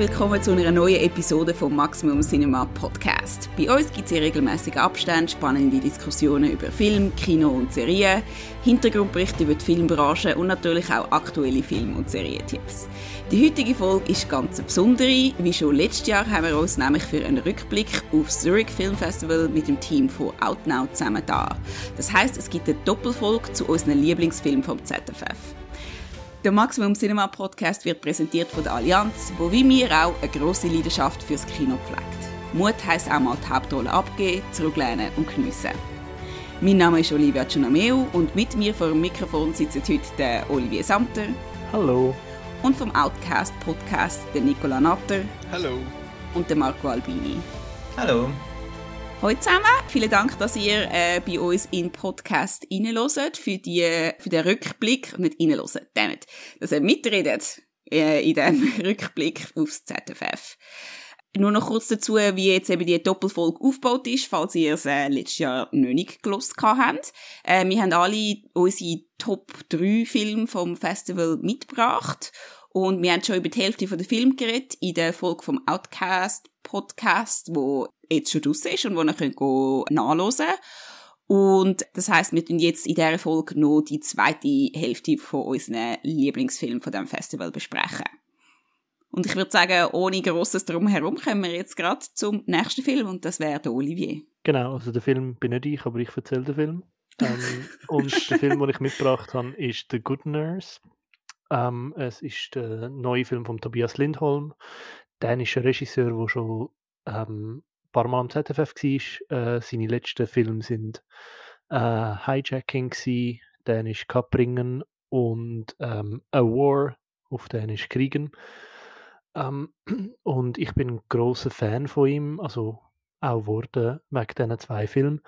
willkommen zu einer neuen Episode vom Maximum Cinema Podcast. Bei uns gibt es in regelmäßigen Abständen spannende Diskussionen über Film, Kino und Serien, Hintergrundberichte über die Filmbranche und natürlich auch aktuelle Film- und Serientipps. Die heutige Folge ist ganz eine besondere. Wie schon letztes Jahr haben wir uns nämlich für einen Rückblick auf das Zurich Film Festival mit dem Team von Outnow zusammen da. Das heißt, es gibt eine Doppelfolge zu unseren Lieblingsfilmen vom ZFF. Der Maximum Cinema Podcast wird präsentiert von der Allianz, wo wie mir auch eine grosse Leidenschaft fürs Kino pflegt. Mut heisst auch mal die Hauptrolle abgeben, zurücklehnen und geniessen. Mein Name ist Olivia Giunameu und mit mir vor dem Mikrofon sitzt heute der Olivier Samter. Hallo. Und vom Outcast Podcast der Nicola Natter. Hallo. Und der Marco Albini. Hallo. Hallo zusammen, vielen Dank, dass ihr äh, bei uns in Podcast reinhört für, die, für den Rückblick, nicht reinhört, damit, dass ihr mitredet äh, in diesem Rückblick aufs ZFF. Nur noch kurz dazu, wie jetzt eben die Doppelfolge aufgebaut ist, falls ihr es äh, letztes Jahr noch nicht gelost habt. Äh, wir haben alle unsere Top 3 Filme vom Festival mitgebracht und wir haben schon über die Hälfte der Film geredet in der Folge vom Outcast Podcast, wo jetzt schon draussen ist und wo ihr könnt nachhören könnt. Und das heißt, wir tun jetzt in dieser Folge noch die zweite Hälfte von unseren Lieblingsfilmen von dem Festival besprechen. Und ich würde sagen, ohne grosses Drumherum kommen wir jetzt gerade zum nächsten Film und das wäre der Olivier. Genau, also der Film bin nicht ich, aber ich erzähle den Film. Ähm, und der Film, den ich mitgebracht habe, ist The Good Nurse. Ähm, es ist der neue Film von Tobias Lindholm, dänischer Regisseur, der schon ähm, ein paar Mal am ZFF war. Äh, seine letzten Filme sind äh, Hijacking, gewesen, Dänisch Kapringen und ähm, A War auf Dänisch Kriegen. Ähm, und ich bin ein großer Fan von ihm, also auch wurde wegen diesen zwei Filmen,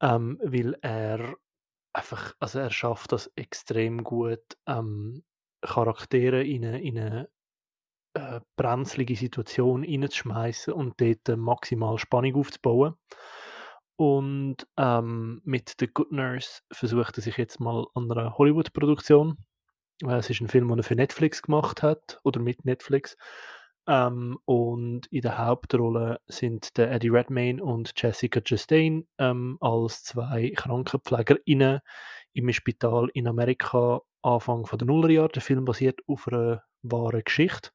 ähm, weil er einfach, also er schafft das extrem gut, ähm, Charaktere in eine, in eine äh, brenzlige Situation reinzuschmeißen und dort äh, maximal Spannung aufzubauen. Und ähm, mit The Good Nurse versucht er sich jetzt mal an einer Hollywood-Produktion. Äh, es ist ein Film, den er für Netflix gemacht hat oder mit Netflix. Ähm, und in der Hauptrolle sind der Eddie Redmayne und Jessica Chastain ähm, als zwei KrankenpflegerInnen im Spital in Amerika Anfang der Nullerjahre. Der Film basiert auf einer wahren Geschichte.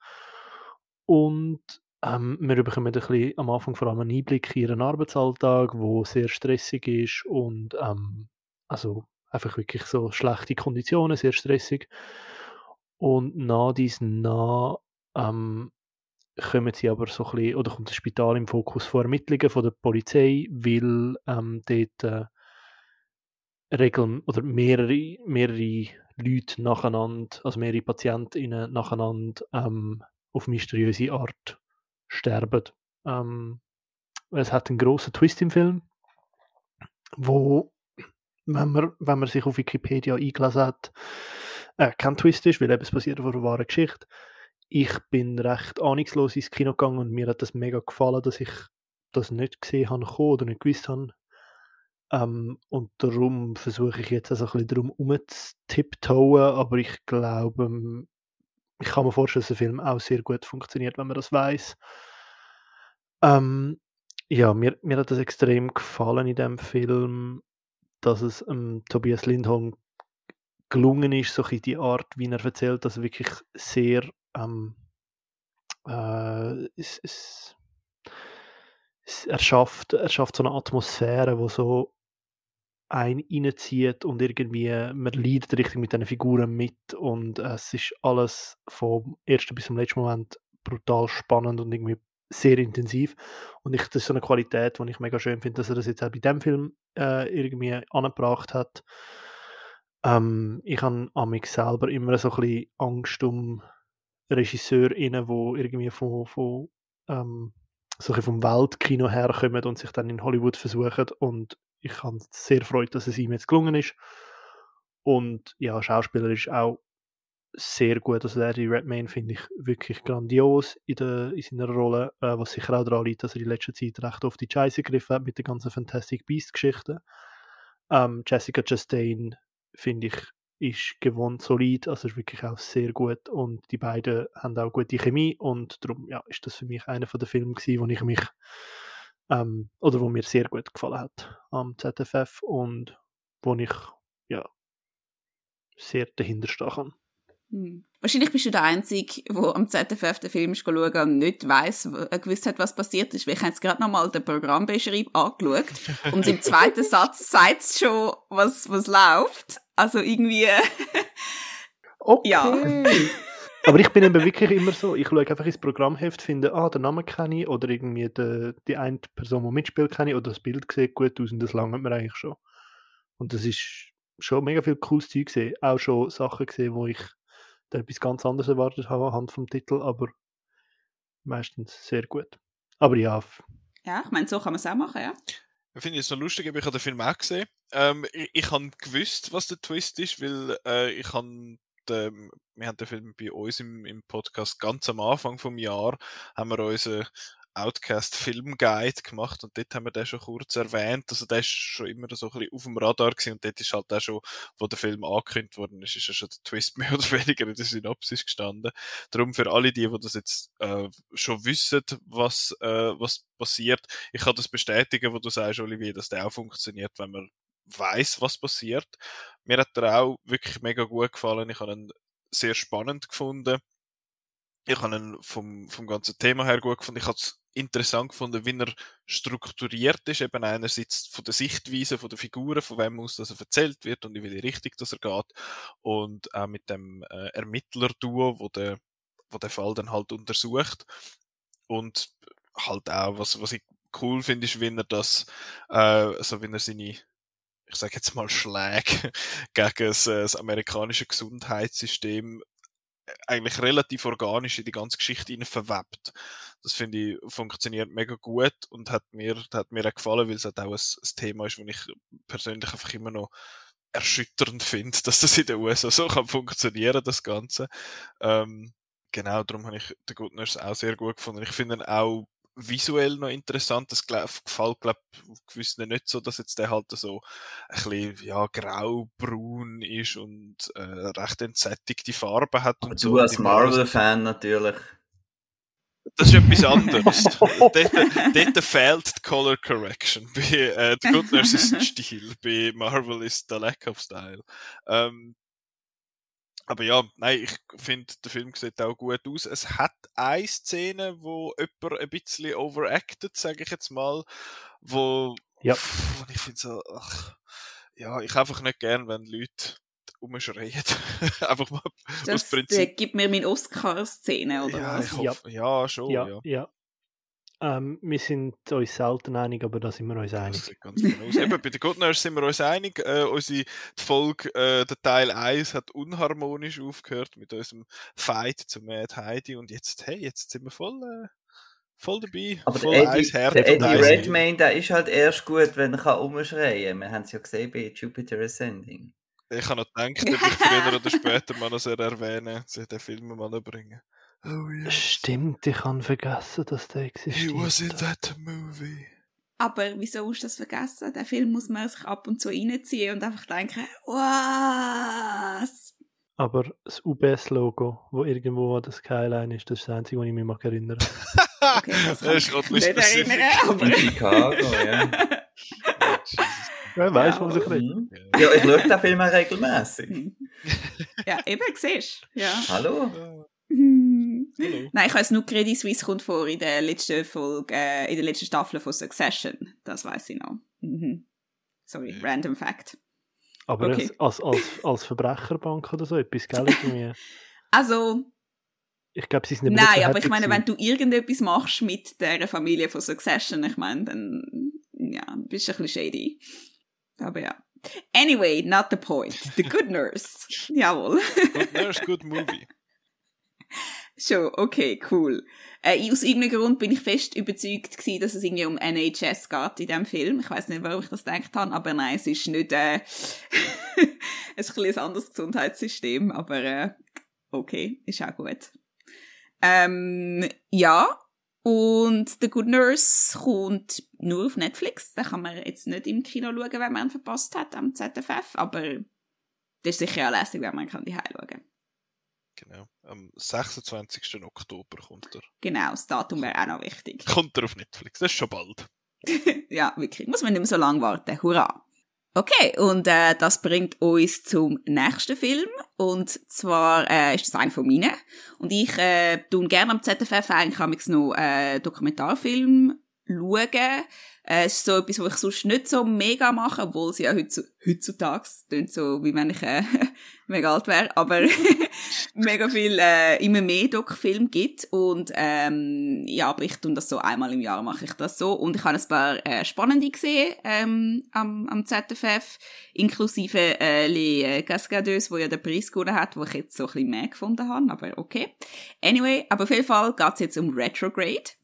Und ähm, wir bekommen ein bisschen am Anfang vor allem einen Einblick in ihren Arbeitsalltag, wo sehr stressig ist und ähm, also einfach wirklich so schlechte Konditionen, sehr stressig. Und nach diesen nach ähm, kommen sie aber so ein bisschen, oder kommt das Spital im Fokus von Ermittlungen von der Polizei, weil ähm, dort äh, Regeln oder mehrere, mehrere Leute nacheinander, also mehrere PatientInnen nacheinander ähm, auf mysteriöse Art sterben. Ähm, es hat einen großen Twist im Film, wo, wenn man, wenn man sich auf Wikipedia eingelassen hat, äh, kein Twist ist, weil es basiert auf einer wahren Geschichte. Ich bin recht ahnungslos ins Kino gegangen und mir hat das mega gefallen, dass ich das nicht gesehen habe oder nicht gewusst habe, ähm, und darum versuche ich jetzt also ein bisschen darum umzutiptoen, aber ich glaube, ich kann mir vorstellen, dass der Film auch sehr gut funktioniert, wenn man das weiß. Ähm, ja, mir, mir hat das extrem gefallen in dem Film, dass es ähm, Tobias Lindholm gelungen ist, so die Art, wie er erzählt, dass er wirklich sehr ähm, äh, es, es, es, er, schafft, er schafft so eine Atmosphäre, wo so ein reinzieht und irgendwie man leidet richtig mit diesen Figuren mit und es ist alles vom ersten bis zum letzten Moment brutal spannend und irgendwie sehr intensiv und ich, das ist so eine Qualität, die ich mega schön finde, dass er das jetzt auch bei dem Film äh, irgendwie angebracht hat. Ähm, ich habe amix selber immer so ein bisschen Angst um RegisseurInnen, die irgendwie von, von ähm, so vom Weltkino herkommen und sich dann in Hollywood versuchen und ich habe sehr freut, dass es ihm jetzt gelungen ist. Und ja, Schauspieler ist auch sehr gut. Also Eddie Redmayne finde ich wirklich grandios in, der, in seiner Rolle, äh, was sicher auch daran liegt, dass er in letzter Zeit recht oft die Scheiße gegriffen hat mit der ganzen Fantastic Beast-Geschichte. Ähm, Jessica Chastain finde ich ist gewohnt solid, also ist wirklich auch sehr gut und die beiden haben auch gute Chemie und darum ja, ist das für mich einer von den Filmen gewesen, wo ich mich ähm, oder wo mir sehr gut gefallen hat am ZFF und wo ich ja sehr dahinter stehen kann. Hm. Wahrscheinlich bist du der Einzige, der am ZFF den Film schauen und nicht weiss, äh, gewusst hat, was passiert ist. Weil ich habe jetzt gerade nochmal den Programmbeschreib angeschaut und im zweiten Satz sagt es schon, was, was läuft. Also irgendwie... okay. Ja. Aber ich bin eben wirklich immer so, ich schaue einfach ins Programmheft, finde, ah, den Namen kenne ich oder irgendwie die, die eine Person, die mitspielt, kenne ich oder das Bild sieht gut aus und das langt mir eigentlich schon. Und das ist schon mega viel cooles Zeug gesehen. Auch schon Sachen gesehen, wo ich da etwas ganz anderes erwartet habe anhand vom Titel, aber meistens sehr gut. Aber ja. Ja, ich meine, so kann man es auch machen, ja. Ich finde es so lustig, ich habe den Film auch gesehen. Ähm, ich, ich habe gewusst, was der Twist ist, weil äh, ich habe wir haben den Film bei uns im, im Podcast ganz am Anfang vom Jahr haben wir unsere Outcast Film Guide gemacht und dort haben wir den schon kurz erwähnt. Also der ist schon immer so ein bisschen auf dem Radar gewesen und dort ist halt auch schon, wo der Film angekündigt worden ist, ist ja schon der Twist mehr oder weniger in der Synopsis gestanden. Darum für alle die, die das jetzt äh, schon wissen, was, äh, was passiert, ich kann das bestätigen, wo du sagst, Olivier, dass der auch funktioniert, wenn man weiß, was passiert. Mir hat er auch wirklich mega gut gefallen. Ich habe ihn sehr spannend gefunden. Ich habe ihn vom, vom ganzen Thema her gut gefunden. Ich habe es interessant gefunden, wie er strukturiert ist, eben einerseits von der Sichtweise, von der Figuren, von wem aus das er erzählt wird und in welche Richtung das er geht und auch mit dem äh, Ermittler-Duo, wo der, wo der Fall dann halt untersucht und halt auch, was, was ich cool finde, ist, wenn er das, äh, also wenn er seine ich sage jetzt mal Schläge gegen das, äh, das amerikanische Gesundheitssystem eigentlich relativ organisch in die ganze Geschichte hinein verwebt. Das finde ich funktioniert mega gut und hat mir, hat mir auch gefallen, weil es halt auch ein, ein Thema ist, das ich persönlich einfach immer noch erschütternd finde, dass das in den USA so kann funktionieren, das Ganze. Ähm, genau, darum habe ich den Good Nurse auch sehr gut gefunden. Ich finde ihn auch visuell noch interessant. Das gefällt, glaube ich, gewissen nicht so, dass jetzt der halt so ein bisschen, ja, grau-braun ist und äh, recht entsättigte Farben hat. Aber und du so. als Marvel-Fan natürlich. Das ist etwas anderes. dort, dort fehlt die Color Correction. Bei äh, The Good Nurse ist ein Stil, bei Marvel ist der Lack of Style. Ähm, aber ja, nein, ich finde, der Film sieht auch gut aus. Es hat eine Szene, wo jemand ein bisschen overacted, sage ich jetzt mal, wo, ja. Pff, ich finde so, ach, ja, ich einfach nicht gern, wenn Leute umschreien. einfach mal das aus Prinzip. Das gibt mir meine Oscar-Szene, oder ja, was? Hoffe, ja. ja, schon, ja. ja. ja. Ähm, wir sind uns selten einig, aber da sind wir uns einig. Ganz genau. Eben, bei den Good Nurse sind wir uns einig. Äh, unsere die Folge, äh, der Teil 1 hat unharmonisch aufgehört mit unserem Fight zu Mad Heidi und jetzt, hey, jetzt sind wir voll, äh, voll dabei. Aber voll der Eddie, der Eddie Redmayne, der ist halt erst gut, wenn er umschreien kann. Wir haben es ja gesehen bei Jupiter Ascending. Ich habe noch gedacht, ob ich früher oder später mal noch erwähnen soll, den Film mal bringen. Oh, yes. Stimmt, ich habe vergessen, dass der existiert. He was in that movie. Aber wieso hast du das vergessen? Den Film muss man sich ab und zu reinziehen und einfach denken, was? Aber das UBS-Logo, wo irgendwo an der Skyline ist, das ist das Einzige, was ich mich mag erinnern Okay, das kann ich mich nicht erinnern, aber... Chicago, ja. Wer weiß, ja. was ich nicht. Ja, ich schaue den Film auch regelmäßig. ja, eben, siehst Ja. Hallo? Nein, ich weiß nur Credit Suisse kommt vor in der letzten Folge, äh, in der letzten Staffel von Succession. Das weiß ich noch. Mhm. Sorry, ja. random fact. Aber okay. als, als, als Verbrecherbank oder so etwas, gell? Irgendwie. Also. Ich glaube, sie sind nicht Nein, aber ich meine, wenn du irgendetwas machst mit der Familie von Succession, ich meine, dann ja, bist du ein bisschen shady. Aber ja. Anyway, not the point. The Good Nurse. Jawohl. Good Nurse, good movie. Schon, okay, cool. Äh, aus irgendeinem Grund bin ich fest überzeugt gewesen, dass es irgendwie um NHS geht in diesem Film. Ich weiß nicht, warum ich das gedacht habe, aber nein, es ist nicht, äh, es ist ein, ein anderes Gesundheitssystem, aber äh, okay, ist auch gut. Ähm, ja, und The Good Nurse kommt nur auf Netflix. Da kann man jetzt nicht im Kino schauen, wenn man ihn verpasst hat am ZFF, aber das ist sicher auch lässig, wenn man kann die schauen kann. Genau. Am 26. Oktober kommt er. Genau, das Datum wäre auch noch wichtig. Kommt er auf Netflix, das ist schon bald. ja, wirklich. Muss man nicht mehr so lange warten. Hurra! Okay, und äh, das bringt uns zum nächsten Film. Und zwar äh, ist das einer von meinen. Und ich äh, tue gerne am ZFF eigentlich noch äh, Dokumentarfilm schauen. Äh, es ist so etwas, was ich sonst nicht so mega mache, obwohl sie ja heutzutage, klingt so, wie wenn ich äh, mega alt wäre, aber mega viel, äh, immer mehr Doc-Film gibt. Und ähm, ja, aber ich tue das so, einmal im Jahr mache ich das so. Und ich habe ein paar äh, spannende gesehen ähm, am, am ZFF, inklusive äh, Les äh, Cascadeuses, wo ja der Preis gewonnen hat, wo ich jetzt so ein bisschen mehr gefunden habe, aber okay. Anyway, aber auf jeden Fall geht es jetzt um Retrograde.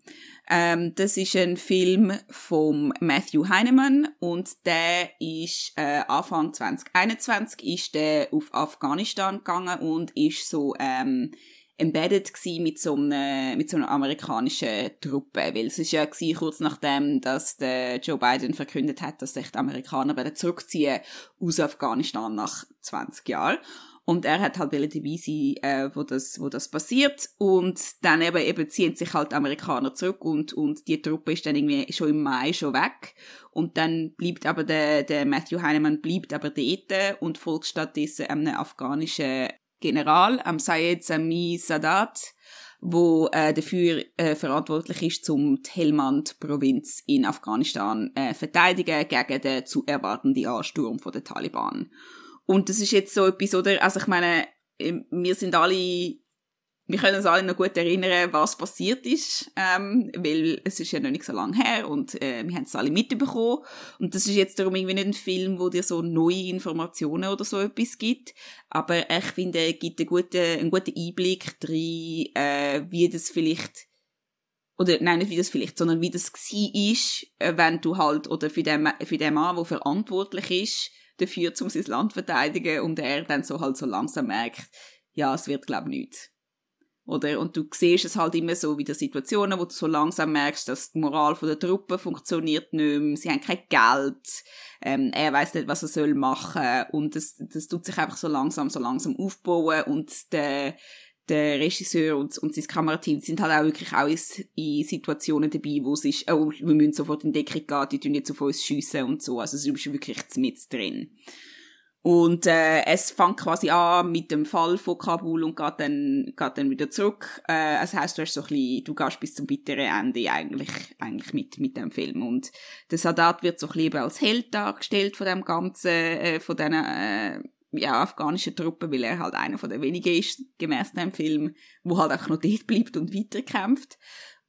Ähm, das ist ein Film von Matthew Heinemann und der ist äh, Anfang 2021 ist der auf Afghanistan gegangen und ist so ähm, embedded mit so einer mit so einer amerikanischen Truppe, weil es ist ja gewesen, kurz nachdem, dass der Joe Biden verkündet hat, dass sich die Amerikaner werden zurückziehen aus Afghanistan nach 20 Jahren. Und er hat halt dabei sein, äh, wo, das, wo das passiert. Und dann eben, eben ziehen sich halt die Amerikaner zurück und, und die Truppe ist dann irgendwie schon im Mai schon weg. Und dann bleibt aber der, der Matthew Heinemann bleibt aber dort und folgt stattdessen einem afghanischen General, am Sayed Sami Sadat, wo äh, dafür äh, verantwortlich ist, zum Helmand-Provinz in Afghanistan äh, verteidigen gegen den zu erwartenden Ansturm der Taliban. Und das ist jetzt so etwas, oder? Also ich meine, wir sind alle, wir können uns alle noch gut erinnern, was passiert ist, ähm, weil es ist ja noch nicht so lange her und äh, wir haben es alle mitbekommen. Und das ist jetzt darum irgendwie nicht ein Film, wo dir so neue Informationen oder so etwas gibt. Aber ich finde, er gibt einen guten, einen guten Einblick drin, äh, wie das vielleicht oder nein, nicht wie das vielleicht, sondern wie das war, ist, äh, wenn du halt, oder für den, für den Mann, der verantwortlich ist, dafür, um sein Land zu verteidigen. Und er dann so halt so langsam merkt, ja, es wird, glaube ich, nichts. Oder? Und du siehst es halt immer so wie der Situationen, wo du so langsam merkst, dass die Moral der Truppe funktioniert nicht mehr, sie haben kein Geld, ähm, er weiß nicht, was er soll machen. Und das, das tut sich einfach so langsam, so langsam aufbauen. Und der, der Regisseur und, und sein Kamerateam sind halt auch wirklich auch in, Situationen dabei, wo es ist, oh, wir müssen sofort in Deckung gehen, die tun jetzt auf uns schiessen und so. Also es ist wirklich mit drin. Und äh, es fängt quasi an mit dem Fall von Kabul und geht dann, geht dann wieder zurück. Äh, das heisst, du hast so ein bisschen, du gehst bis zum bitteren Ende eigentlich, eigentlich mit, mit dem Film. Und der Sadat wird so ein bisschen als Held dargestellt von dem Ganzen, äh, von diesen äh, ja, afghanische Truppe, weil er halt einer von der wenigen ist, gemäß dem Film, wo halt einfach noch dort bleibt und weiterkämpft.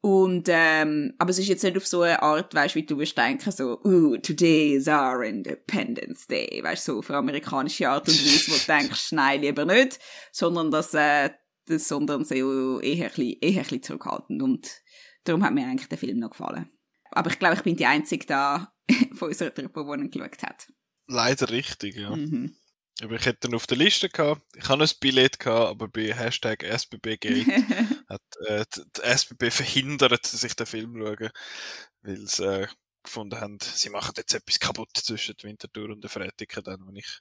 Und, ähm, aber es ist jetzt nicht auf so eine Art, weißt, wie du wirst denken, so, uh, today is our Independence Day, weißt, so auf eine amerikanische Art und Weise, wo du denkst, nein, lieber nicht, sondern das, äh, das, sondern so eher ein bisschen, eher ein bisschen zurückhaltend. Und darum hat mir eigentlich der Film noch gefallen. Aber ich glaube, ich bin die Einzige da von unserer Truppe, die ihn geschaut hat. Leider richtig, ja. Mhm. Aber ich hätte ihn auf der Liste gehabt. Ich habe ein Billett gehabt, aber bei Hashtag SBBgate hat äh, die, SBB verhindert, dass ich den Film schaue, weil sie äh, gefunden haben, sie machen jetzt etwas kaputt zwischen der Wintertour und der Freitag, dann, wenn ich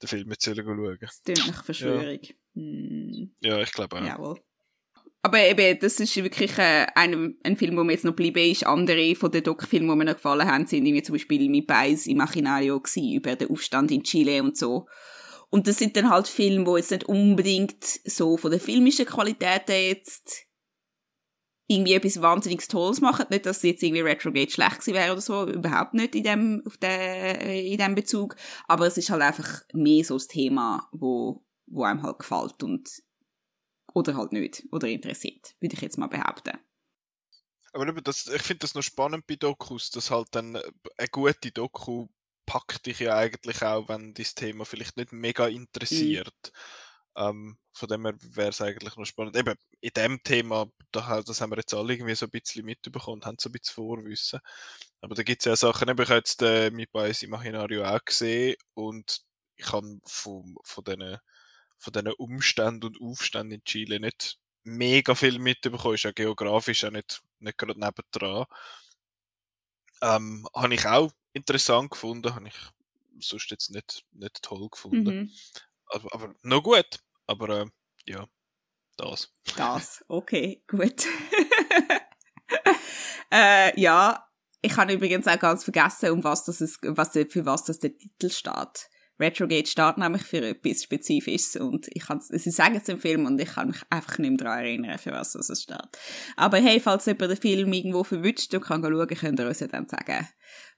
den Film jetzt schaue. Das klingt nach Verschwörung. Ja, hm. ja ich glaube auch. Jawohl. Aber eben, das ist wirklich äh, ein, ein Film, wo mir jetzt noch geblieben ist. Andere von den Doc-Filmen, die mir noch gefallen haben, sind wie zum Beispiel «Mi Pais Imaginario» gewesen, über den Aufstand in Chile und so. Und das sind dann halt Filme, die jetzt nicht unbedingt so von der filmischen Qualität jetzt irgendwie etwas wahnsinnig Tolles machen. Nicht, dass jetzt irgendwie Retrograde schlecht gewesen wäre oder so, überhaupt nicht in dem, auf der, in dem Bezug. Aber es ist halt einfach mehr so das Thema, wo, wo einem halt gefällt und oder halt nicht. Oder interessiert, würde ich jetzt mal behaupten. Aber das, ich finde das noch spannend bei Dokus, dass halt dann äh, eine gute Doku packt dich ja eigentlich auch, wenn das Thema vielleicht nicht mega interessiert. Mhm. Ähm, von dem her wäre es eigentlich noch spannend. Eben, in dem Thema, da, das haben wir jetzt alle irgendwie so ein bisschen mitbekommen, haben so ein bisschen Vorwissen. Aber da gibt es ja Sachen, eben, ich habe jetzt äh, mit bei Imaginario auch gesehen und ich habe von, von diesen von diesen Umständen und Aufständen in Chile nicht mega viel mitbekommen, ist ja geografisch auch nicht, nicht gerade nebendran. Ähm, habe ich auch interessant gefunden, habe ich sonst jetzt nicht, nicht toll gefunden. Mhm. aber, aber noch gut. Aber äh, ja, das. Das, okay, gut. äh, ja, ich habe übrigens auch ganz vergessen, um was das ist, was, für was das der Titel steht. Retrogate steht nämlich für etwas Spezifisches und ich kann, sie sagen es im Film und ich kann mich einfach nicht mehr daran erinnern, für was das steht. Aber hey, falls jemand den Film irgendwo verwünscht und kann schauen, könnt ihr uns ja dann sagen,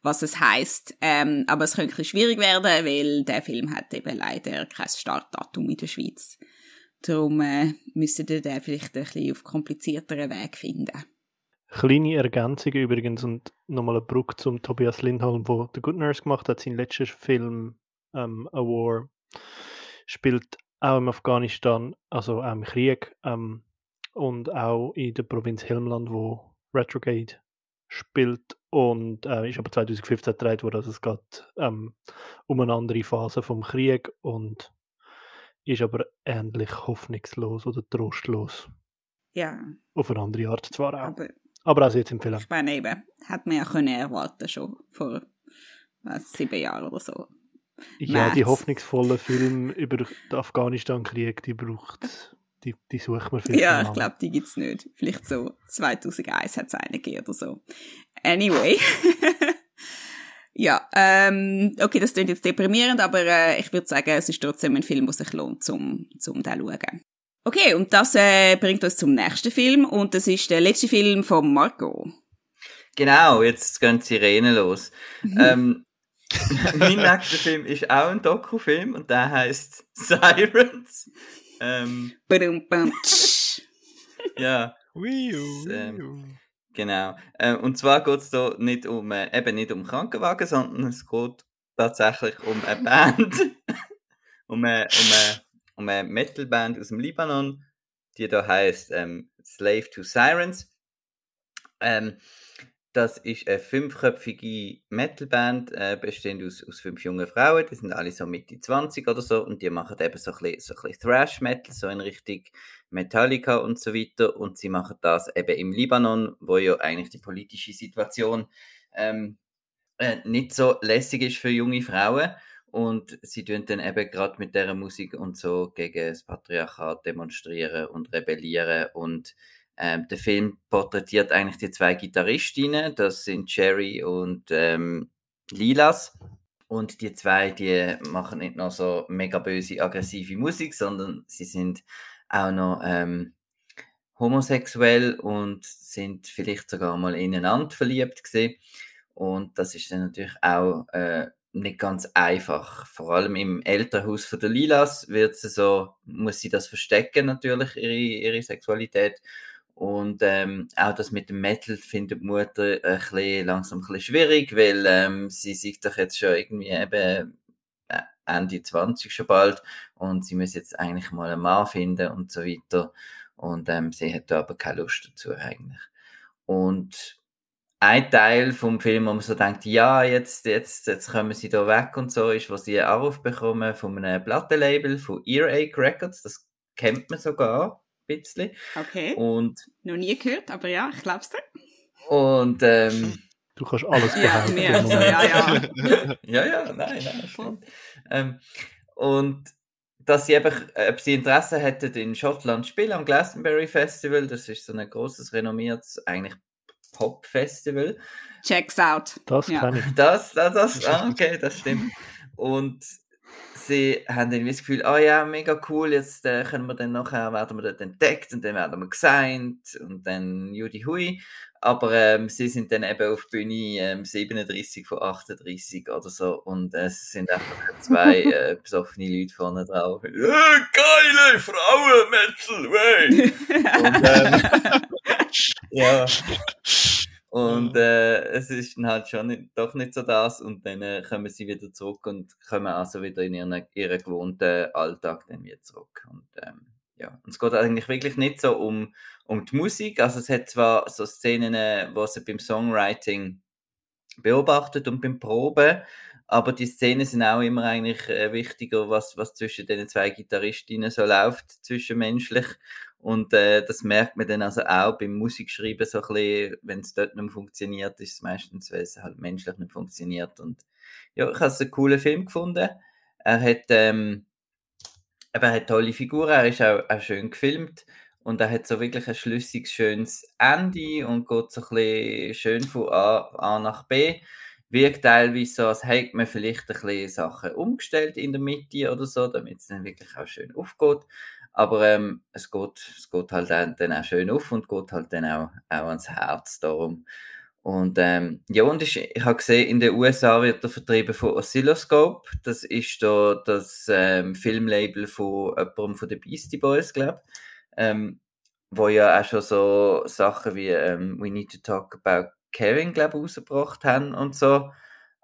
was es heisst. Ähm, aber es könnte ein schwierig werden, weil der Film hat eben leider kein Startdatum in der Schweiz. Darum äh, müsstet ihr den vielleicht ein bisschen auf komplizierteren Weg finden. Kleine Ergänzung übrigens und nochmal eine Brücke zum Tobias Lindholm, wo The Good Nurse gemacht hat, sein letzter Film ähm, A War, spielt auch im Afghanistan, also auch im Krieg ähm, und auch in der Provinz Helmland, wo Retrograde spielt und äh, ist aber 2015 gedreht worden, also es geht ähm, um eine andere Phase vom Krieg und ist aber ähnlich hoffnungslos oder trostlos. Ja. Auf eine andere Art zwar auch. Aber, aber auch jetzt empfehlen. Ich meine eben, hätte man ja können erwarten schon vor was, sieben Jahren oder so. Ja, März. die hoffnungsvollen Filme über den Afghanistan-Krieg, die braucht, die, die sucht man vielleicht Ja, ich glaube, die gibt's nicht. Vielleicht so 2001 hat es eine gegeben oder so. Anyway. ja, ähm, okay, das klingt jetzt deprimierend, aber äh, ich würde sagen, es ist trotzdem ein Film, der sich lohnt, zum, zum den zu schauen. Okay, und das äh, bringt uns zum nächsten Film und das ist der letzte Film von Marco. Genau, jetzt gehen die Sirenen los. ähm, mein nächster Film ist auch ein Dokufilm und der heißt Sirens. Ähm, ja, Wii ähm, genau. Äh, und zwar geht es da nicht um, äh, eben nicht um Krankenwagen, sondern es geht tatsächlich um eine Band, um eine, um eine, um eine Metalband aus dem Libanon, die da heißt ähm, Slave to Sirens. Ähm, das ist eine fünfköpfige Metalband, äh, bestehend aus, aus fünf jungen Frauen. Die sind alle so Mitte 20 oder so und die machen eben so ein bisschen, so bisschen Thrash-Metal, so in Richtung Metallica und so weiter. Und sie machen das eben im Libanon, wo ja eigentlich die politische Situation ähm, äh, nicht so lässig ist für junge Frauen. Und sie tun dann eben gerade mit dieser Musik und so gegen das Patriarchat demonstrieren und rebellieren und ähm, der Film porträtiert eigentlich die zwei Gitarristinnen, das sind Cherry und ähm, Lilas. Und die zwei, die machen nicht nur so mega böse, aggressive Musik, sondern sie sind auch noch ähm, homosexuell und sind vielleicht sogar mal ineinander verliebt gewesen. Und das ist dann natürlich auch äh, nicht ganz einfach. Vor allem im Elternhaus von der Lilas wird sie so, muss sie das verstecken natürlich, ihre, ihre Sexualität. Und ähm, auch das mit dem Metal findet die Mutter ein bisschen, langsam ein bisschen schwierig, weil ähm, sie sieht doch jetzt schon irgendwie eben äh, Ende 20 schon bald und sie muss jetzt eigentlich mal einen Mann finden und so weiter. Und ähm, sie hat da aber keine Lust dazu eigentlich. Und ein Teil vom Film, wo man so denkt, ja, jetzt, jetzt, jetzt kommen sie da weg und so, ist, wo sie einen Anruf bekommen von einem Plattenlabel, von Earache Records, das kennt man sogar bisschen. Okay, Und, noch nie gehört, aber ja, ich glaub's dir. und ähm, Du kannst alles Ja, behaupten. mir, also, ja, ja. ja, ja, nein, nein, stimmt. Ähm, und dass sie eben, ob sie Interesse hätten in Schottland zu spielen am Glastonbury Festival, das ist so ein großes, renommiertes, eigentlich Pop-Festival. Checks out. Das Ja. kann ich. Das, das, das, ah, okay, das stimmt. Und sie haben irgendwie das Gefühl, ah ja, mega cool, jetzt äh, können wir dann nachher, werden wir dort entdeckt und dann werden wir gesigned und dann Judy Hui. Aber ähm, sie sind dann eben auf Bühne ähm, 37 von 38 oder so und äh, es sind einfach zwei äh, besoffene Leute vorne drauf. Äh, geile Frauen, Metal, wey! Und, ähm, ja. Und äh, es ist dann halt schon nicht, doch nicht so das und dann äh, kommen sie wieder zurück und kommen also wieder in ihren, ihren gewohnten Alltag dann wieder zurück. Und ähm, ja, und es geht eigentlich wirklich nicht so um, um die Musik, also es hat zwar so Szenen, äh, wo sie beim Songwriting beobachtet und beim Proben, aber die Szenen sind auch immer eigentlich äh, wichtiger, was, was zwischen den zwei Gitarristinnen so läuft, zwischenmenschlich. Und äh, das merkt man dann also auch beim Musikschreiben so ein bisschen, wenn es dort nicht funktioniert, ist es meistens, weil es halt menschlich nicht funktioniert. Und ja, ich habe es einen coolen Film gefunden. Er hat ähm, er hat tolle Figuren, er ist auch, auch schön gefilmt und er hat so wirklich ein schlüssiges, schönes Ende und geht so ein bisschen schön von A, A nach B. Wirkt teilweise so, als hätte man vielleicht ein bisschen Sachen umgestellt in der Mitte oder so, damit es dann wirklich auch schön aufgeht. Aber ähm, es, geht, es geht halt dann, auch schön auf und geht halt dann auch, auch ans Herz darum. Und ähm, ja, und ich, ich habe gesehen, in den USA wird er vertrieben von Oscilloscope. Das ist da das ähm, Filmlabel von jemandem von den Beastie Boys, glaube ich. Ähm, wo ja auch schon so Sachen wie ähm, We Need to Talk About Kevin, glaube ich, rausgebracht haben und so.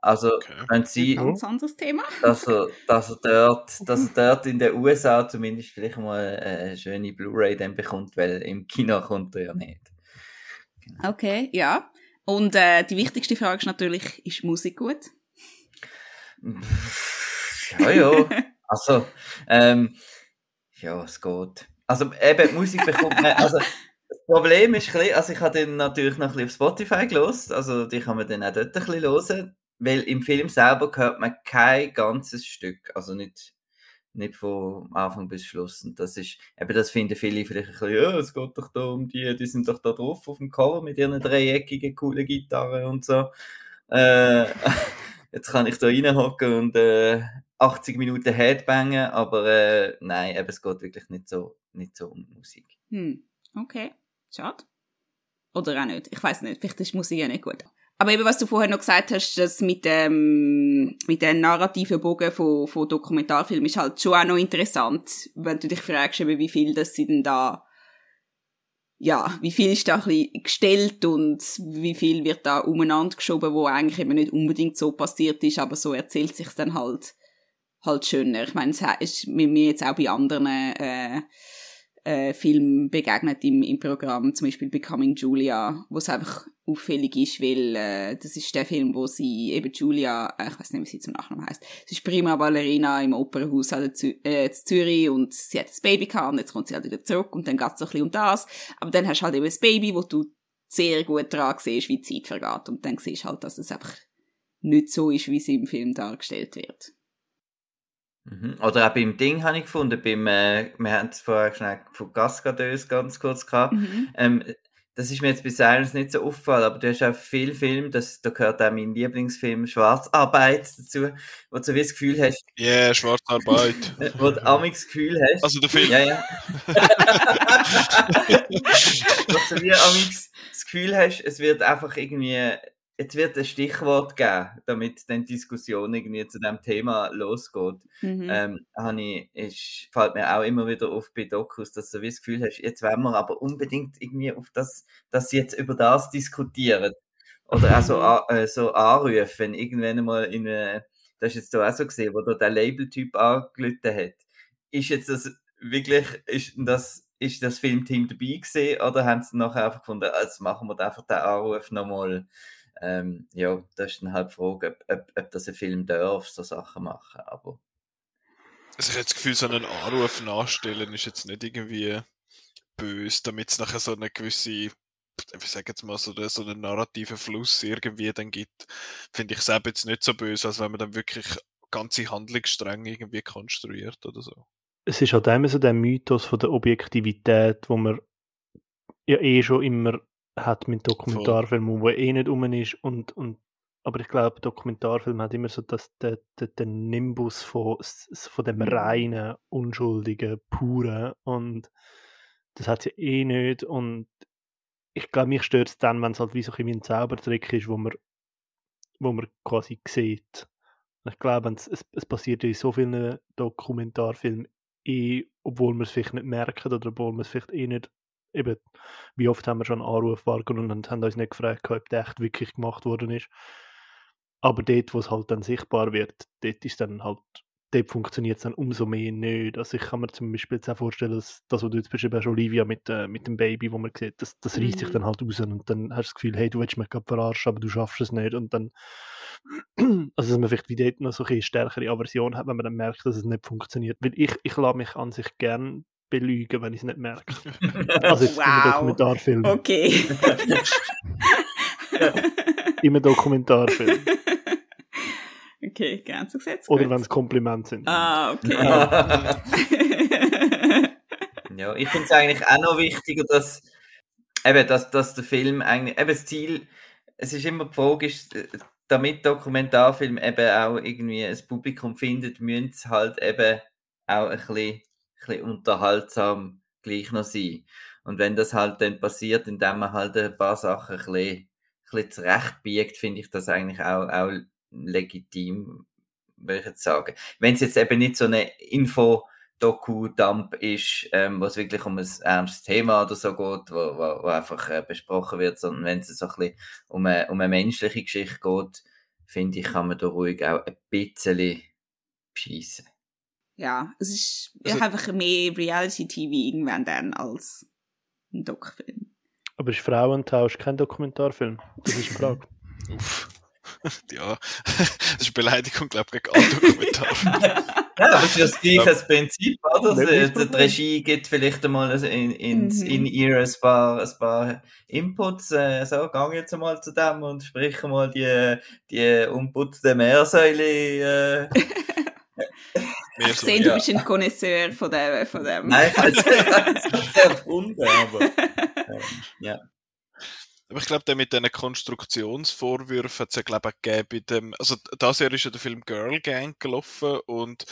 Also, Okay. wenn sie, Ganz anderes Thema. dass er, dass er dort, dass er dort in den USA zumindest vielleicht mal eine schöne Blu-ray dann bekommt, weil im Kino kommt er ja nicht. Okay, ja. Und äh, die wichtigste Frage ist natürlich, ist Musik gut? Ja, ja. Also, ähm, ja, es geht. Also, eben, die Musik bekommt man, also, das Problem ist ein bisschen, also ich habe den natürlich noch ein bisschen auf Spotify gelost, also die kann man dann auch dort ein bisschen hören, weil im Film selber hört man kein ganzes Stück, also nicht, nicht von Anfang bis Schluss. Und das ist, eben das finden viele vielleicht ein bisschen, ja, es geht doch da um die, die sind doch da drauf auf dem Cover mit ihren dreieckigen, coolen Gitarren und so. Äh, jetzt kann ich da reinhocken und äh, 80 Minuten Headbangen, aber äh, nein, eben, es geht wirklich nicht so, nicht so um Musik. Hm, okay. Schade. Oder auch nicht. Ich weiß nicht. Vielleicht ist Musik ja nicht gut. Aber eben, was du vorher noch gesagt hast, das mit dem, mit dem narrativen Bogen von, von Dokumentarfilmen ist halt schon auch noch interessant, wenn du dich fragst, eben, wie viel das sie denn da, ja, wie viel ist da ein bisschen gestellt und wie viel wird da umeinander geschoben, wo eigentlich eben nicht unbedingt so passiert ist, aber so erzählt sich's dann halt, halt schöner. Ich meine, es ist mit mir jetzt auch bei anderen, äh, äh, Film begegnet im, im Programm, zum Beispiel Becoming Julia, wo es einfach auffällig ist, weil äh, das ist der Film, wo sie eben Julia, äh, ich weiß nicht, wie sie zum Nachnamen heißt, sie ist prima Ballerina im Opernhaus Zü äh, in Zürich und sie hat das Baby gehabt und jetzt kommt sie halt wieder zurück und dann geht's so ein bisschen um das, aber dann hast du halt eben das Baby, wo du sehr gut dran siehst, wie die Zeit vergeht und dann siehst du halt, dass es einfach nicht so ist, wie sie im Film dargestellt wird. Mhm. Oder auch beim Ding habe ich gefunden, beim, äh, wir haben es vorher schnell von Cascadeuse ganz kurz gehabt. Mhm. Ähm, das ist mir jetzt bis eines nicht so aufgefallen, aber du hast auch viel Film, das, da gehört auch mein Lieblingsfilm Schwarzarbeit dazu, wo du so wie das Gefühl hast, Ja, yeah, Schwarzarbeit. äh, wo du amix das Gefühl hast, Also der Film. ja, ja. wo du wie amix das Gefühl hast, es wird einfach irgendwie, jetzt wird ein Stichwort geben, damit dann die Diskussion irgendwie zu dem Thema losgeht. Mhm. Ähm, ich, ist, fällt mir auch immer wieder auf bei Dokus, dass du das Gefühl hast, jetzt wollen wir aber unbedingt irgendwie auf das, dass sie jetzt über das diskutieren. Oder auch so, Mhm. äh, so anrufen, wenn irgendwann mal in eine, das ist jetzt da auch so gesehen, wo da der Labeltyp angelitten hat. Ist jetzt das wirklich, ist das, ist das Filmteam dabei gewesen, oder haben sie nachher einfach gefunden, ah, jetzt machen wir einfach den Anruf nochmal, ähm, ja, das ist dann halt die Frage, ob, ob, ob das ein Film darf, so Sachen machen, aber Also ich habe das Gefühl, so einen Anruf nachstellen ist jetzt nicht irgendwie böse, damit es nachher so eine gewisse, ich sage jetzt mal, so, eine- so einen narrativen Fluss irgendwie dann gibt, finde ich selber jetzt nicht so böse, als wenn man dann wirklich ganze Handlungsstränge irgendwie konstruiert oder so. Es ist halt immer so der Mythos von der Objektivität, wo man ja eh schon immer hat mit Dokumentarfilmen, wo eh nicht um ist und, und aber ich glaube, Dokumentarfilm hat immer so das, den, den, den Nimbus von, von dem reinen, unschuldigen, puren und das hat sie eh nicht und ich glaube, mich stört es dann, wenn es halt wie so ein, Zaubertrick ist, wo man, wo man quasi sieht. Und ich glaube, es, es, es passiert in so vielen Dokumentarfilmen eh, obwohl wir es vielleicht nicht merken oder obwohl wir es vielleicht eh nicht, eben, wie oft haben wir schon einen Anruf wahrgenommen und haben uns nicht gefragt, ob der echt wirklich gemacht worden ist. Aber dort, wo es halt dann sichtbar wird, dort ist dann halt, dort funktioniert es dann umso mehr nicht. Also ich kann mir zum Beispiel jetzt auch vorstellen, dass das, was du jetzt beschrieben hast, Olivia mit, äh, mit dem Baby, wo man sieht, das, das reißt sich Mhm. dann halt raus und dann hast du das Gefühl, hey, du willst mich gerade verarschen, aber du schaffst es nicht und dann, also dass man vielleicht wie dort noch so eine stärkere Aversion hat, wenn man dann merkt, dass es nicht funktioniert. Weil ich, ich lasse mich an sich gern belügen, wenn ich es nicht merke. Also jetzt Wow. im Dokumentarfilm. Okay. Im Dokumentarfilm. Okay, Grenzen gesetzt. Oder wenn es Komplimente sind. Ah, okay. Ja, ich finde es eigentlich auch noch wichtiger, dass, eben, dass, dass der Film eigentlich, eben das Ziel, es ist immer die Frage, ist, damit Dokumentarfilm eben auch irgendwie ein Publikum findet, müssen sie halt eben auch ein bisschen, bisschen unterhaltsam gleich noch sein. Und wenn das halt dann passiert, indem man halt ein paar Sachen ein bisschen, ein bisschen zurechtbiegt, finde ich das eigentlich auch, auch legitim, würde ich jetzt sagen. Wenn es jetzt eben nicht so eine Info- Doku-Dump ist, ähm, wo es wirklich um ein ernstes Thema oder so geht, wo, wo, wo einfach äh, besprochen wird, sondern wenn es so ein bisschen um eine, um eine menschliche Geschichte geht, finde ich, kann man da ruhig auch ein bisschen schießen. Ja, es ist Also- einfach mehr Reality-TV irgendwann dann als ein Doc-Film. Aber ist Frauentausch kein Dokumentarfilm? Das ist die Frage. Uff. ja, das ist eine Beleidigung, glaube ich, gegen alle Dokumentarfilme. Ja, aber es ist das gleiche Prinzip, oder? Mein Die. Regie gibt vielleicht einmal in, ins Mhm. in ihr ein paar, ein paar Inputs, äh, so, gang jetzt einmal zu dem und sprich mal die, die unputzte Meersäule, äh, Mehr Ich so, sehe, du ja. bist ein Connoisseur von dem. Von dem. Nein, ich weiß nicht, sehr erfunden, aber. Ähm, ja. Aber ich glaube, mit diesen Konstruktionsvorwürfen hat es ja, glaube ich, gegeben bei dem, also das Jahr ist ja der Film Girl Gang gelaufen und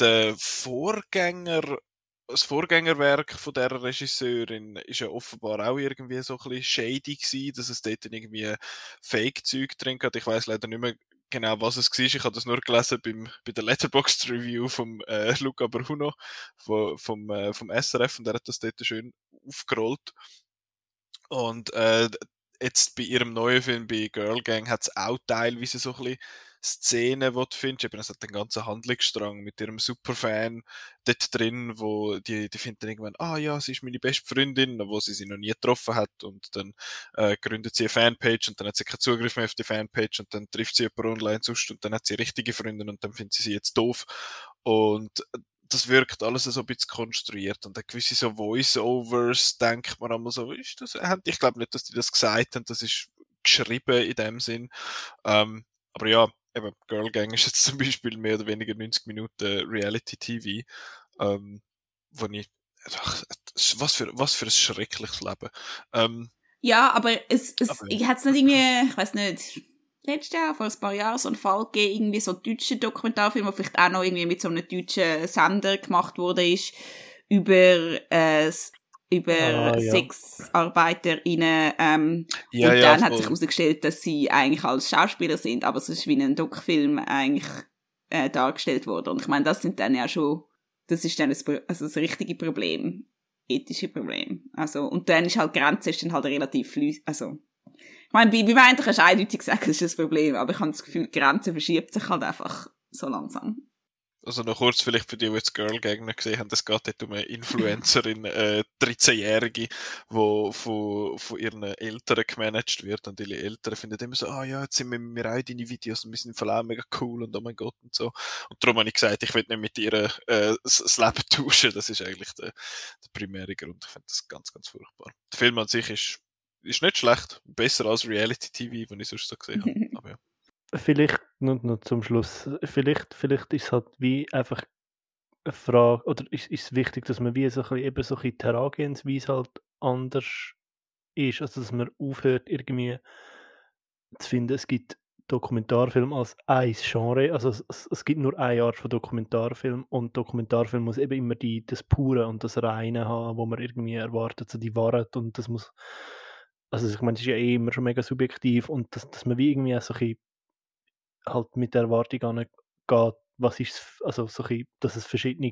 der Vorgänger, das Vorgängerwerk von der Regisseurin ist ja offenbar auch irgendwie so ein bisschen shady gewesen, dass es dort irgendwie Fake-Zeug drin hat. Ich weiß leider nicht mehr genau, was es war. Ich habe das nur gelesen beim, bei der Letterboxd Review vom äh, Luca Bruno vom, vom, äh, vom SRF und der hat das dort schön aufgerollt. Und äh, jetzt bei ihrem neuen Film, bei Girl Gang, hat es auch teilweise so ein bisschen Szenen, die du findest. Eben, es hat den ganzen Handlungsstrang mit ihrem Superfan dort drin, wo die, die finden irgendwann, ah ja, sie ist meine beste Freundin, wo sie sie noch nie getroffen hat. Und dann äh, gründet sie eine Fanpage und dann hat sie keinen Zugriff mehr auf die Fanpage und dann trifft sie jemanden online sonst und dann hat sie richtige Freundin und dann findet sie sie jetzt doof. Und das wirkt alles so ein bisschen konstruiert und dann gewisse so Voice-Overs denkt man einmal so, ist das, ich glaube nicht, dass die das gesagt haben, das ist geschrieben in dem Sinn. Ähm, aber ja, eben, Girl Gang ist jetzt zum Beispiel mehr oder weniger 90 Minuten Reality-TV, ähm, wo ich, ach, was für, was für ein schreckliches Leben. Ähm, Ja, aber es, es Aber- ich hat's nicht irgendwie, ich weiß nicht, letztes Jahr, vor ein paar Jahren, so einen Fall gegeben, irgendwie so deutsche Dokumentarfilm, der vielleicht auch noch irgendwie mit so einem deutschen Sender gemacht wurde, ist, über, äh, über Ah, ja. SexarbeiterInnen, ähm, ja, und ja, dann hat sich herausgestellt, dass sie eigentlich als Schauspieler sind, aber es ist wie ein Doc-Film eigentlich äh, dargestellt worden. Und ich meine, das sind dann ja schon, das ist dann das, also das richtige Problem, ethische Problem. Also, und dann ist halt die Grenze ist dann halt relativ flüssig, also, ich meine, wie, wie man eigentlich kannst du eindeutig sagen, das ist das Problem, aber ich habe das Gefühl, die Grenze verschiebt sich halt einfach so langsam. Also noch kurz vielleicht für die, die jetzt Girl Gang noch gesehen haben, es geht dort um eine Influencerin, äh, 13-Jährige, die von, von ihren Eltern gemanagt wird und ihre Eltern finden immer so, ah ja, jetzt sind wir, wir auch in deine Videos und wir sind voll auch mega cool und oh mein Gott und so. Und darum habe ich gesagt, ich will nicht mit ihr äh, das Leben tauschen, das ist eigentlich der, der primäre Grund. Ich finde das ganz, ganz furchtbar. Der Film an sich ist, ist nicht schlecht, besser als Reality-TV, den ich sonst so gesehen habe. Vielleicht noch, noch zum Schluss. Vielleicht, vielleicht ist es halt wie einfach eine Frage, oder ist, ist es wichtig, dass man wie so ein bisschen, eben so ein bisschen die Herangehensweise halt anders ist. Also, dass man aufhört, irgendwie zu finden, es gibt Dokumentarfilm als ein Genre. Also, es, es, es gibt nur eine Art von Dokumentarfilm und Dokumentarfilm muss eben immer die, das Pure und das Reine haben, wo man irgendwie erwartet, so die Wahrheit und das muss. Also, ich meine, das ist ja eh immer schon mega subjektiv und dass, dass man wie irgendwie auch so ein bisschen halt mit der Erwartung angeht, was ist, also so ein dass es verschiedene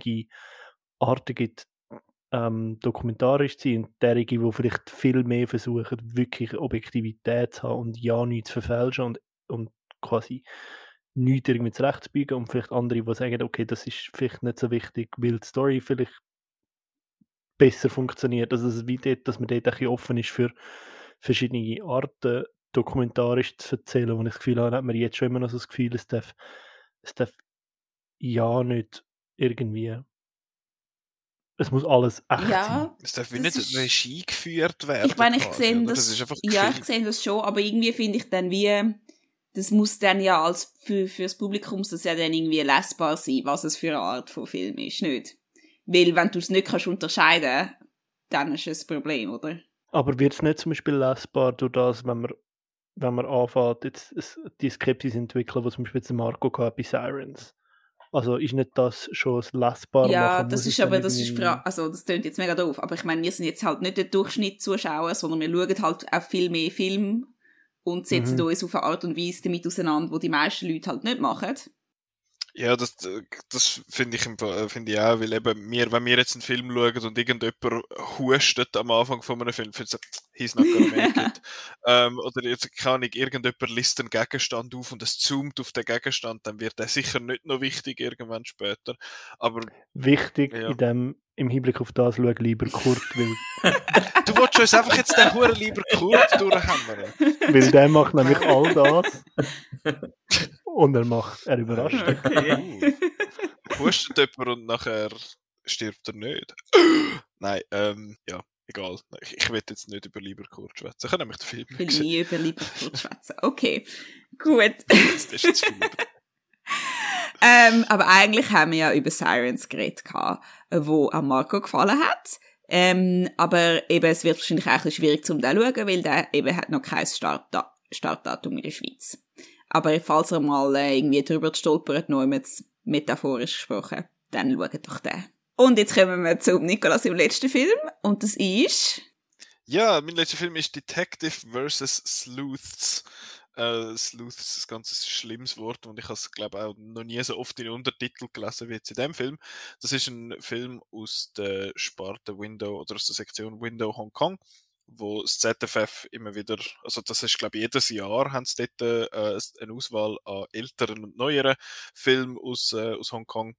Arten gibt, ähm, dokumentarisch zu sein und derige, die vielleicht viel mehr versuchen, wirklich Objektivität zu haben und ja nichts zu verfälschen und, und quasi nichts irgendwie zurechtzubiegen und vielleicht andere, die sagen, okay, das ist vielleicht nicht so wichtig, weil die Story vielleicht besser funktioniert. Also, es wie dort, dass man dort ein bisschen offen ist für verschiedene Arten, dokumentarisch zu erzählen. Und ich das Gefühl habe, hat man jetzt schon immer noch so das Gefühl, es darf, es darf ja nicht irgendwie. Es muss alles echt sein. Ja, Es darf wie Das nicht ist- Regie geführt werden. ich meine, ich quasi, sehe das, ist einfach ja, ich sehe das schon, aber irgendwie finde ich dann wie, das muss dann ja als, für, für das Publikum das ja dann irgendwie lesbar sein, was es für eine Art von Film ist, nicht? Weil, wenn du es nicht kannst unterscheiden, dann ist es ein Problem, oder? Aber wird es nicht zum Beispiel lesbar durch das, wenn man, wenn man anfängt, jetzt die Skepsis entwickeln, was zum Beispiel jetzt Marco gehabt bei Sirens? Also ist nicht das schon das lesbar Ja, das ist aber, das ist, also das klingt jetzt mega doof, aber ich meine, wir sind jetzt halt nicht der Durchschnittszuschauer, sondern wir schauen halt auch viel mehr Film und setzen mhm. uns auf eine Art und Weise damit auseinander, wo die meisten Leute halt nicht machen. Ja, das, das finde ich, find ich auch, weil eben wir, wenn wir jetzt einen Film schauen und irgendjemand hustet am Anfang von einem Film, findet he's not gonna make it. ähm, oder jetzt kann ich, irgendjemand liest einen Gegenstand auf und es zoomt auf den Gegenstand, dann wird der sicher nicht noch wichtig irgendwann später. Aber, wichtig ja. in dem, im Hinblick auf das, schau lieber Kurt, weil... du willst uns einfach jetzt den Huren lieber Kurt durchhämmern. weil der macht nämlich all das. Und er macht, er überrascht. Okay. Hustet jemand und nachher stirbt er nicht. Nein, ähm, ja, egal. Ich, ich will jetzt nicht über Lieberkurt schwätzen. Ich habe nämlich den Film Ich will nie über Lieberkurt schwätzen. Okay, gut. das ist jetzt ähm, aber eigentlich haben wir ja über Sirens geredet, wo an Marco gefallen hat. Ähm, aber eben, es wird wahrscheinlich auch ein bisschen schwierig zum da schauen, weil der eben hat noch kein Startda Startdatum in der Schweiz. Aber falls ihr mal äh, irgendwie drüber stolpert, noch metaphorisch gesprochen, dann schaut doch den. Und jetzt kommen wir zum Nikolas im letzten Film. Und das ist... Ja, mein letzter Film ist Detective vs. Sleuths. Äh, Sleuths ist ein ganz schlimmes Wort und ich habe es, glaube auch noch nie so oft in Untertitel gelesen wie jetzt in dem Film. Das ist ein Film aus der Sparte Window oder aus der Sektion Window Hong Kong wo das ZFF immer wieder, also das ist glaube ich jedes Jahr haben sie dort äh, eine Auswahl an älteren und neueren Filmen aus, äh, aus Hongkong.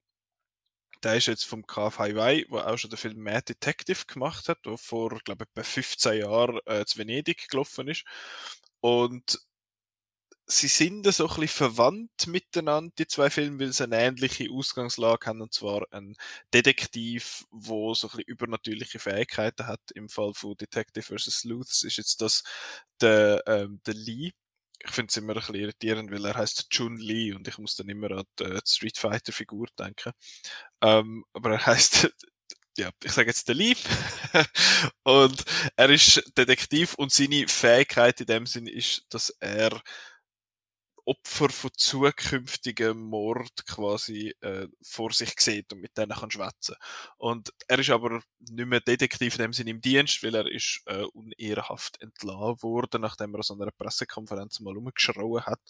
Der ist jetzt vom KFHY, wo auch schon den Film Mad Detective gemacht hat, der vor, glaube ich, etwa 15 Jahren äh, zu Venedig gelaufen ist. Und sie sind so ein bisschen verwandt miteinander, die zwei Filme, weil sie eine ähnliche Ausgangslage haben, und zwar ein Detektiv, wo so ein bisschen übernatürliche Fähigkeiten hat. Im Fall von Detective vs. Sleuths ist jetzt das der, ähm, der Lee. Ich finde es immer ein bisschen irritierend, weil er heißt Chun Lee und ich muss dann immer an die, die Street Fighter Figur denken. Ähm, aber er heißt ja, ich sage jetzt der Lieb. und er ist Detektiv und seine Fähigkeit in dem Sinn ist, dass er Opfer von zukünftigen Mord quasi äh, vor sich sieht und mit denen kann schwätzen. Und er ist aber nicht mehr Detektiv in dem Sinne im Dienst, weil er ist äh, unehrenhaft entlassen worden, nachdem er an so einer Pressekonferenz mal umgeschrauen hat.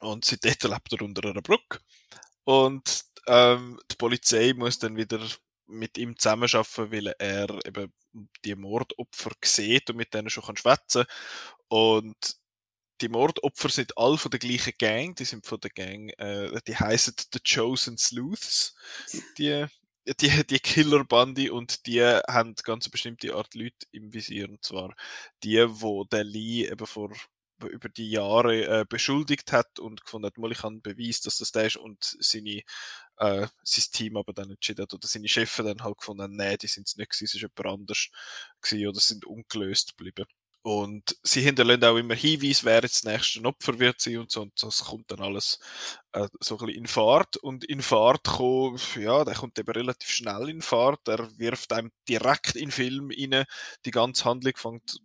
Und seitdem lebt er unter einer Brücke. Und ähm, die Polizei muss dann wieder mit ihm zusammenarbeiten, weil er eben die Mordopfer sieht und mit denen schon kann schwätzen. Und die Mordopfer sind alle von der gleichen Gang, die sind von der Gang, äh, die heißen The Chosen Sleuths, die, die, die Killerbande und die haben ganz bestimmte Art Leute im Visier, und zwar die, wo der Lee eben vor über die Jahre äh, beschuldigt hat und gefunden hat, mal ich kann beweisen, dass das der ist. Und seine, äh, sein Team aber dann entschieden hat oder seine Chefs dann halt gefunden haben, nein, die sind es nicht gewesen, es ist jemand anders gewesen oder sind ungelöst geblieben. Und sie hinterlassen auch immer Hinweise, wer jetzt das nächste Opfer wird sein und so. Und das kommt dann alles äh, so ein bisschen in Fahrt. Und in Fahrt kommt, ja, der kommt eben relativ schnell in Fahrt. Er wirft einem direkt in den Film rein. Die ganze Handlung fängt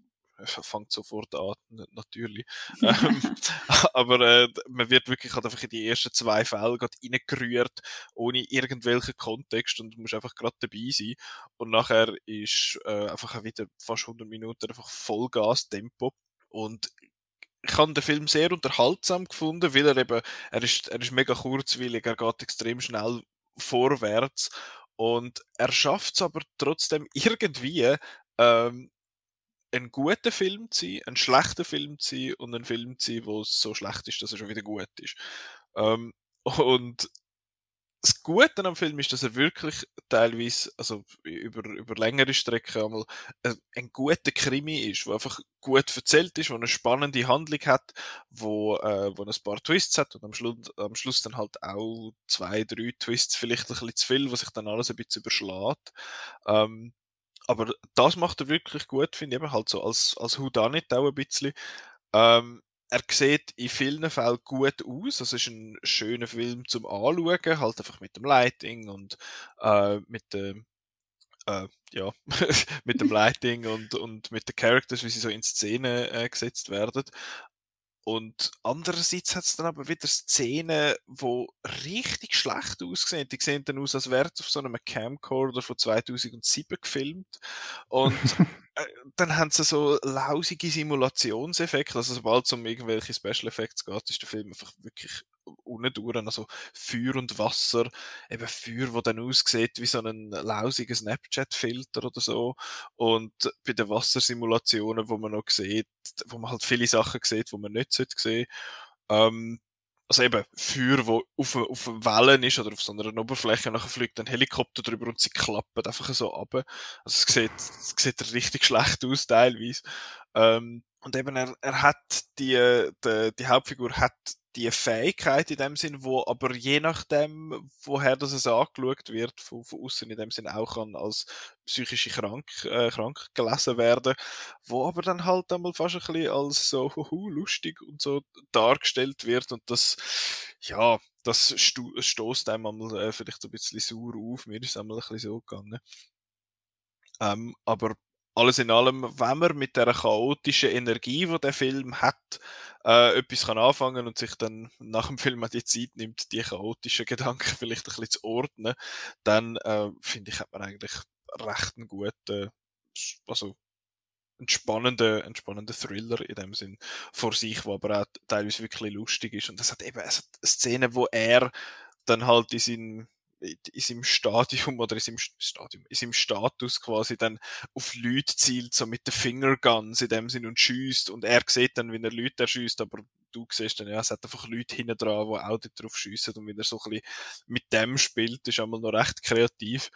fängt sofort an, natürlich. ähm, aber äh, man wird wirklich halt einfach in die ersten zwei Fälle gerade reingerührt, ohne irgendwelchen Kontext und du musst einfach gerade dabei sein. Und nachher ist äh, einfach wieder fast 100 Minuten einfach Vollgas-Tempo. Und ich habe den Film sehr unterhaltsam gefunden, weil er eben, er ist, er ist mega kurzwillig, er geht extrem schnell vorwärts und er schafft es aber trotzdem irgendwie, ähm, ein guter Film zu sein, ein schlechter Film zu sein und ein Film zu sein, wo es so schlecht ist, dass er schon wieder gut ist. Ähm, und das Gute am Film ist, dass er wirklich teilweise, also über, über längere Strecken einmal ein, ein guter Krimi ist, wo einfach gut erzählt ist, wo eine spannende Handlung hat, wo, äh, wo ein paar Twists hat und am Schluss, am Schluss dann halt auch zwei, drei Twists, vielleicht ein bisschen zu viel, wo sich dann alles ein bisschen überschlägt. Ähm, aber das macht er wirklich gut, finde ich, eben halt so als, als Whodunit auch ein bisschen. Ähm, er sieht in vielen Fällen gut aus. Es ist ein schöner Film zum Anschauen, halt einfach mit dem Lighting und äh, mit dem äh, ja, mit dem Lighting und, und mit den Characters, wie sie so in Szene äh, gesetzt werden. Und andererseits hat es dann aber wieder Szenen, die richtig schlecht aussehen. Die sehen dann aus, als wäre es auf so einem Camcorder von 2007 gefilmt. Und äh, dann haben sie so lausige Simulationseffekte. Also sobald es um irgendwelche Special Effects geht, ist der Film einfach wirklich unten also Feuer und Wasser, eben Feuer, wo dann aussieht wie so ein lausiger Snapchat-Filter oder so und bei den Wassersimulationen, wo man noch sieht, wo man halt viele Sachen sieht, wo man nicht sehen ähm, also eben Feuer, wo auf, auf Wellen ist oder auf so einer Oberfläche, nachher fliegt ein Helikopter drüber und sie klappen einfach so ab. Also es sieht, es sieht richtig schlecht aus teilweise. Ähm, und eben er, er hat die, die, die Hauptfigur hat die Fähigkeit in dem Sinn, wo aber je nachdem, woher das es angeschaut wird, von, von außen in dem Sinn auch kann als psychische krank, äh, krank gelesen werden, wo aber dann halt einmal fast ein bisschen als so huhu, lustig und so dargestellt wird und das, ja, das stoßt einem einmal äh, vielleicht so ein bisschen sauer auf, mir ist es einmal ein bisschen so gegangen. Ähm, aber alles in allem, wenn man mit der chaotischen Energie, die der Film hat, äh, etwas kann anfangen und sich dann nach dem Film die Zeit nimmt, die chaotischen Gedanken vielleicht ein bisschen zu ordnen, dann äh, finde ich, hat man eigentlich recht einen guten, also einen spannenden, einen spannenden Thriller in dem Sinn vor sich, wo aber auch teilweise wirklich lustig ist. Und das hat eben es hat Szenen, wo er dann halt in seinem in seinem Stadium oder in seinem Stadium, in seinem Status quasi dann auf Leute zielt, so mit den Fingerguns in dem Sinn und schießt und er sieht dann, wie er Leute erschießt, aber du siehst dann, ja, es hat einfach Leute hinten dran, die auch drauf schiessen und wie er so ein bisschen mit dem spielt, ist einmal noch recht kreativ.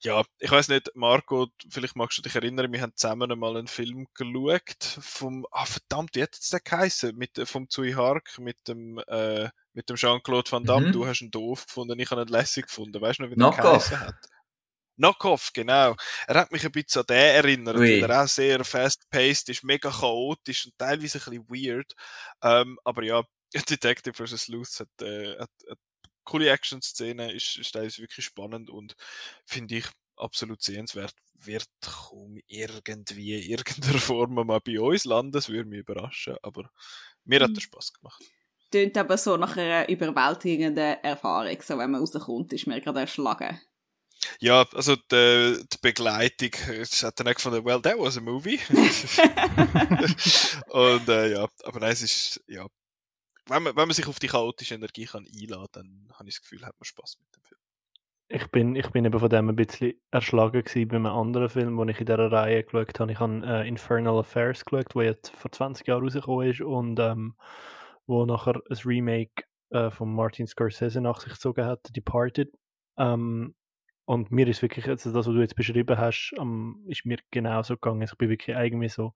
Ja, ich weiß nicht, Marco, vielleicht magst du dich erinnern, wir haben zusammen einmal einen Film geschaut vom, ah verdammt, wie hat es denn geheißen? Mit, vom Zui Hark, mit dem, äh, mit dem Jean-Claude Van Damme, mhm. du hast ihn doof gefunden, ich habe ihn lässig gefunden. Weißt du noch, wie der geheißen hat? Knockoff, genau. Er hat mich ein bisschen an den erinnert, Ui. weil er auch sehr fast-paced ist, mega chaotisch und teilweise ein bisschen weird. Ähm, aber ja, Detective vs. Sleuth hat, äh, hat, hat coole Action-Szene, ist, ist teilweise wirklich spannend und finde ich absolut sehenswert. Wird kaum irgendwie in irgendeiner Form mal bei uns landen, das würde mich überraschen, aber mir hat er mhm. Spaß gemacht tönt aber so nach einer überwältigenden Erfahrung. So, wenn man rauskommt, ist mir gerade erschlagen. Ja, also die, die Begleitung, ich hat dann auch gefunden, well, that was a movie. und äh, ja, aber nein, es ist, ja, wenn man, wenn man sich auf die chaotische Energie kann einladen dann habe ich das Gefühl, hat man Spaß mit dem Film. Ich bin, ich bin eben von dem ein bisschen erschlagen gewesen bei einem anderen Film, den ich in dieser Reihe geschaut habe. Ich habe äh, Infernal Affairs geschaut, der jetzt vor 20 Jahren rausgekommen ist und ähm, wo nachher ein Remake äh, von Martin Scorsese nach sich gezogen hat, Departed. Ähm, und mir ist wirklich, also das, was du jetzt beschrieben hast, ähm, ist mir genauso gegangen. Also ich bin wirklich irgendwie so,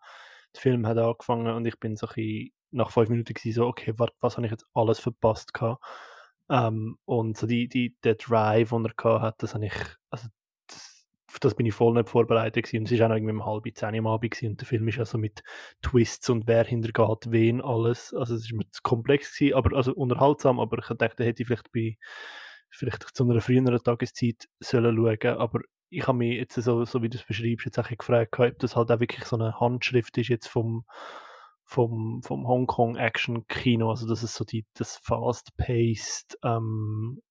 der Film hat angefangen und ich bin so ein bisschen, nach fünf Minuten gewesen, so, okay, warte, was habe ich jetzt alles verpasst gehabt? Ähm, und so die, die, der Drive, den er gehabt hat, das habe ich, also auf das bin ich voll nicht vorbereitet gewesen. Und es war auch noch irgendwie um halb zehn am Abend gewesen. und der Film ist also mit Twists und wer hintergeht wen alles. Also es ist mir zu komplex gewesen, aber also unterhaltsam, aber ich dachte, hätte ich vielleicht bei vielleicht zu einer früheren Tageszeit sollen schauen, aber ich habe mich jetzt so, so wie du es beschreibst, jetzt auch gefragt, ob das halt auch wirklich so eine Handschrift ist jetzt vom vom, vom Hongkong Action Kino, also das ist so die, das fast-paced, ähm,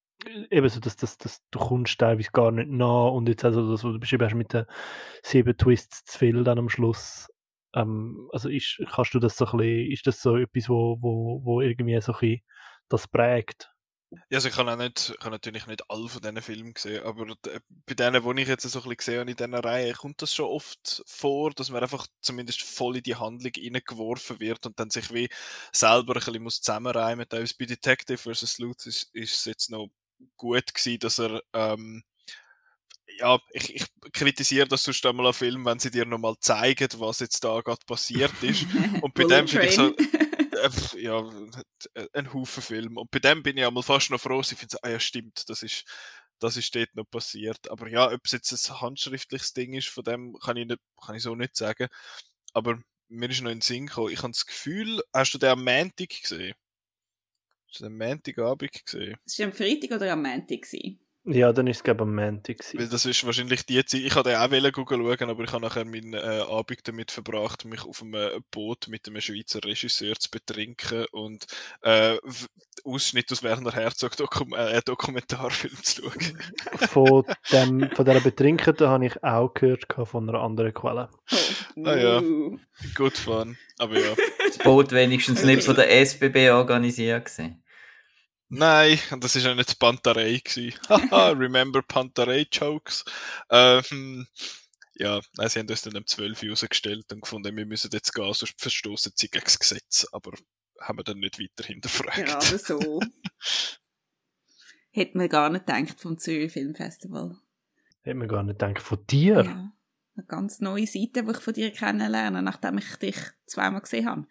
eben so, dass, dass, dass du kommst teilweise gar nicht nah und jetzt also das, was du beschrieben hast mit den sieben Twists zu viel dann am Schluss, ähm, also ist, kannst du das so ein bisschen, ist das so etwas, wo, wo, wo irgendwie so ein bisschen das prägt? Ja, also ich habe, auch nicht, ich habe natürlich nicht alle von diesen Filmen gesehen, aber bei denen, die ich jetzt so ein bisschen gesehen habe in dieser Reihe, kommt das schon oft vor, dass man einfach zumindest voll in die Handlung reingeworfen wird und dann sich wie selber ein bisschen zusammenreimen muss. Bei Detective vs. Sleuth ist es jetzt noch gut gewesen, dass er ähm, ja, ich, ich kritisiere das sonst einmal an Film, wenn sie dir nochmal zeigen, was jetzt da gerade passiert ist. Und bei dem finde ich so, äh, ja, ein Haufen Film. Und bei dem bin ich einmal fast noch froh, ich finde, ah ja, stimmt, das ist, das ist dort noch passiert. Aber ja, ob es jetzt ein handschriftliches Ding ist, von dem kann ich, nicht, kann ich so nicht sagen. Aber mir ist noch in den Sinn gekommen, ich habe das Gefühl, hast du den am Montag gesehen? Du den am Montagabend gesehen? Es war am Freitag oder am Montag? gewesen? Ja, dann ist es, glaube am Montag. gewesen. Weil das ist wahrscheinlich die Zeit, ich wollte auch wollen schauen, aber ich habe nachher meinen äh, Abend damit verbracht, mich auf einem Boot mit einem Schweizer Regisseur zu betrinken und äh, Ausschnitt aus Werner Herzog Dokum äh, Dokumentarfilm zu schauen. Von, dem, von dieser Betrinkenden habe ich auch gehört von einer anderen Quelle. Oh. Ah, ja. Gut fun, aber ja. Das Boot wenigstens nicht von der SBB organisiert gewesen. Nein, und das ist ja nicht Pantarei gewesen. Haha, remember Pantarei Jokes. Ähm, ja, nein, sie haben uns dann um 12 Uhr rausgestellt und gefunden, wir müssen jetzt gehen, sonst verstoßen sie gegen das Gesetz. Aber haben wir dann nicht weiter hinterfragt. Gerade so. Hätte man gar nicht gedacht vom Zürich Filmfestival. Hätte man gar nicht gedacht. Von dir? Ja. Eine ganz neue Seite, die ich von dir kennenlerne, nachdem ich dich zweimal gesehen habe.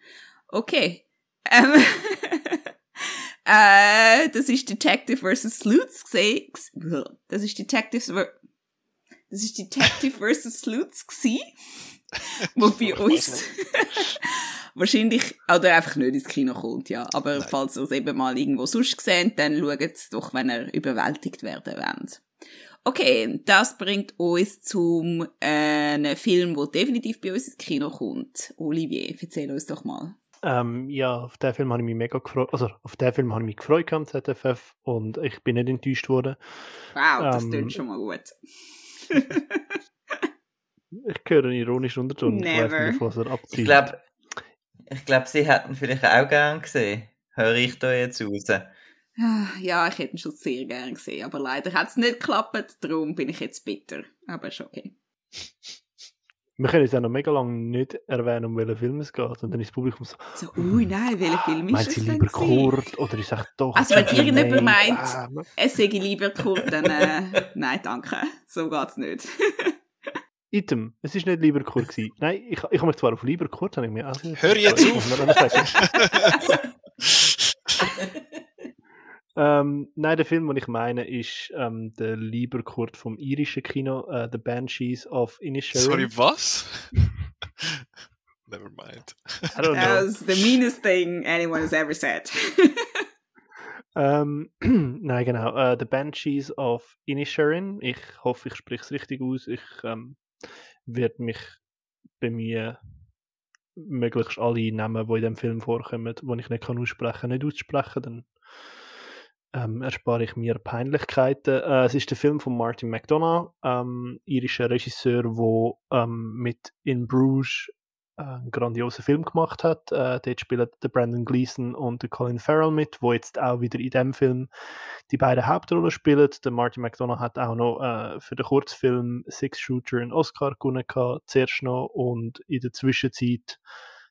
Okay. Ähm, äh, das ist Detective vs. Sleuths gesehen. Das ist Detective das ist Detective vs. Sleuths gsi, wo bei uns wahrscheinlich oder einfach nicht ins Kino kommt, ja. Aber Nein. falls ihr es eben mal irgendwo sonst seht, dann schaut es doch, wenn ihr überwältigt werden wollt. Okay, das bringt uns zum äh, einem Film, der definitiv bei uns ins Kino kommt. Olivier, erzähl uns doch mal. Ähm, ja, auf den Film habe ich mich mega gefreut. Also, auf den Film habe ich mich gefreut am ZFF und ich bin nicht enttäuscht worden. Wow, das Ähm, klingt schon mal gut. Ich höre einen ironischen Unterton. Ich weiß Never. nicht, was er abzieht. Ich glaube, ich glaub, sie hätten vielleicht auch gern gesehen. Höre ich da jetzt raus. Ah, Ja, ich hätte ihn schon sehr gern gesehen, aber leider hat es nicht geklappt, darum bin ich jetzt bitter. Aber ist okay. Wir können jetzt auch noch mega lange nicht erwähnen, um welchen Film es geht. Und dann ist das Publikum so, So, ui, nein, welcher Film ist meint es sie lieber? Kurt oder ist es doch... Also, wenn irgendjemand meint- Ähm, Es sage ich lieber Kurt, dann äh, nein, danke. So geht's nicht. Item, es ist nicht lieber Kurt gewesen. Nein, ich, ich habe mich zwar auf lieber Kurt, ich mir... Also, Hör jetzt auf! ähm, nein, der Film, den ich meine, ist ähm, der lieber Kurt vom irischen Kino, äh, The Banshees of Inisherin. Sorry, was? Never mind. I don't know. That's the meanest thing anyone has ever said. Ähm, nein, genau. Äh, The Banshees of Inisherin. Ich hoffe, ich spreche es richtig aus. Ich ähm, werde mich bemühen, möglichst alle Namen, die in dem Film vorkommen, die ich nicht kann aussprechen nicht auszusprechen. Dann ähm, erspare ich mir Peinlichkeiten. Äh, es ist der Film von Martin McDonough, ähm, irischer Regisseur, der ähm, mit In Bruges äh, einen grandiosen Film gemacht hat. Äh, dort spielen der Brandon Gleeson und der Colin Farrell mit, wo jetzt auch wieder in dem Film die beiden Hauptrollen spielen. Der Martin McDonough hat auch noch äh, für den Kurzfilm Six Shooter einen Oscar gewonnen gehabt, zuerst noch und in der Zwischenzeit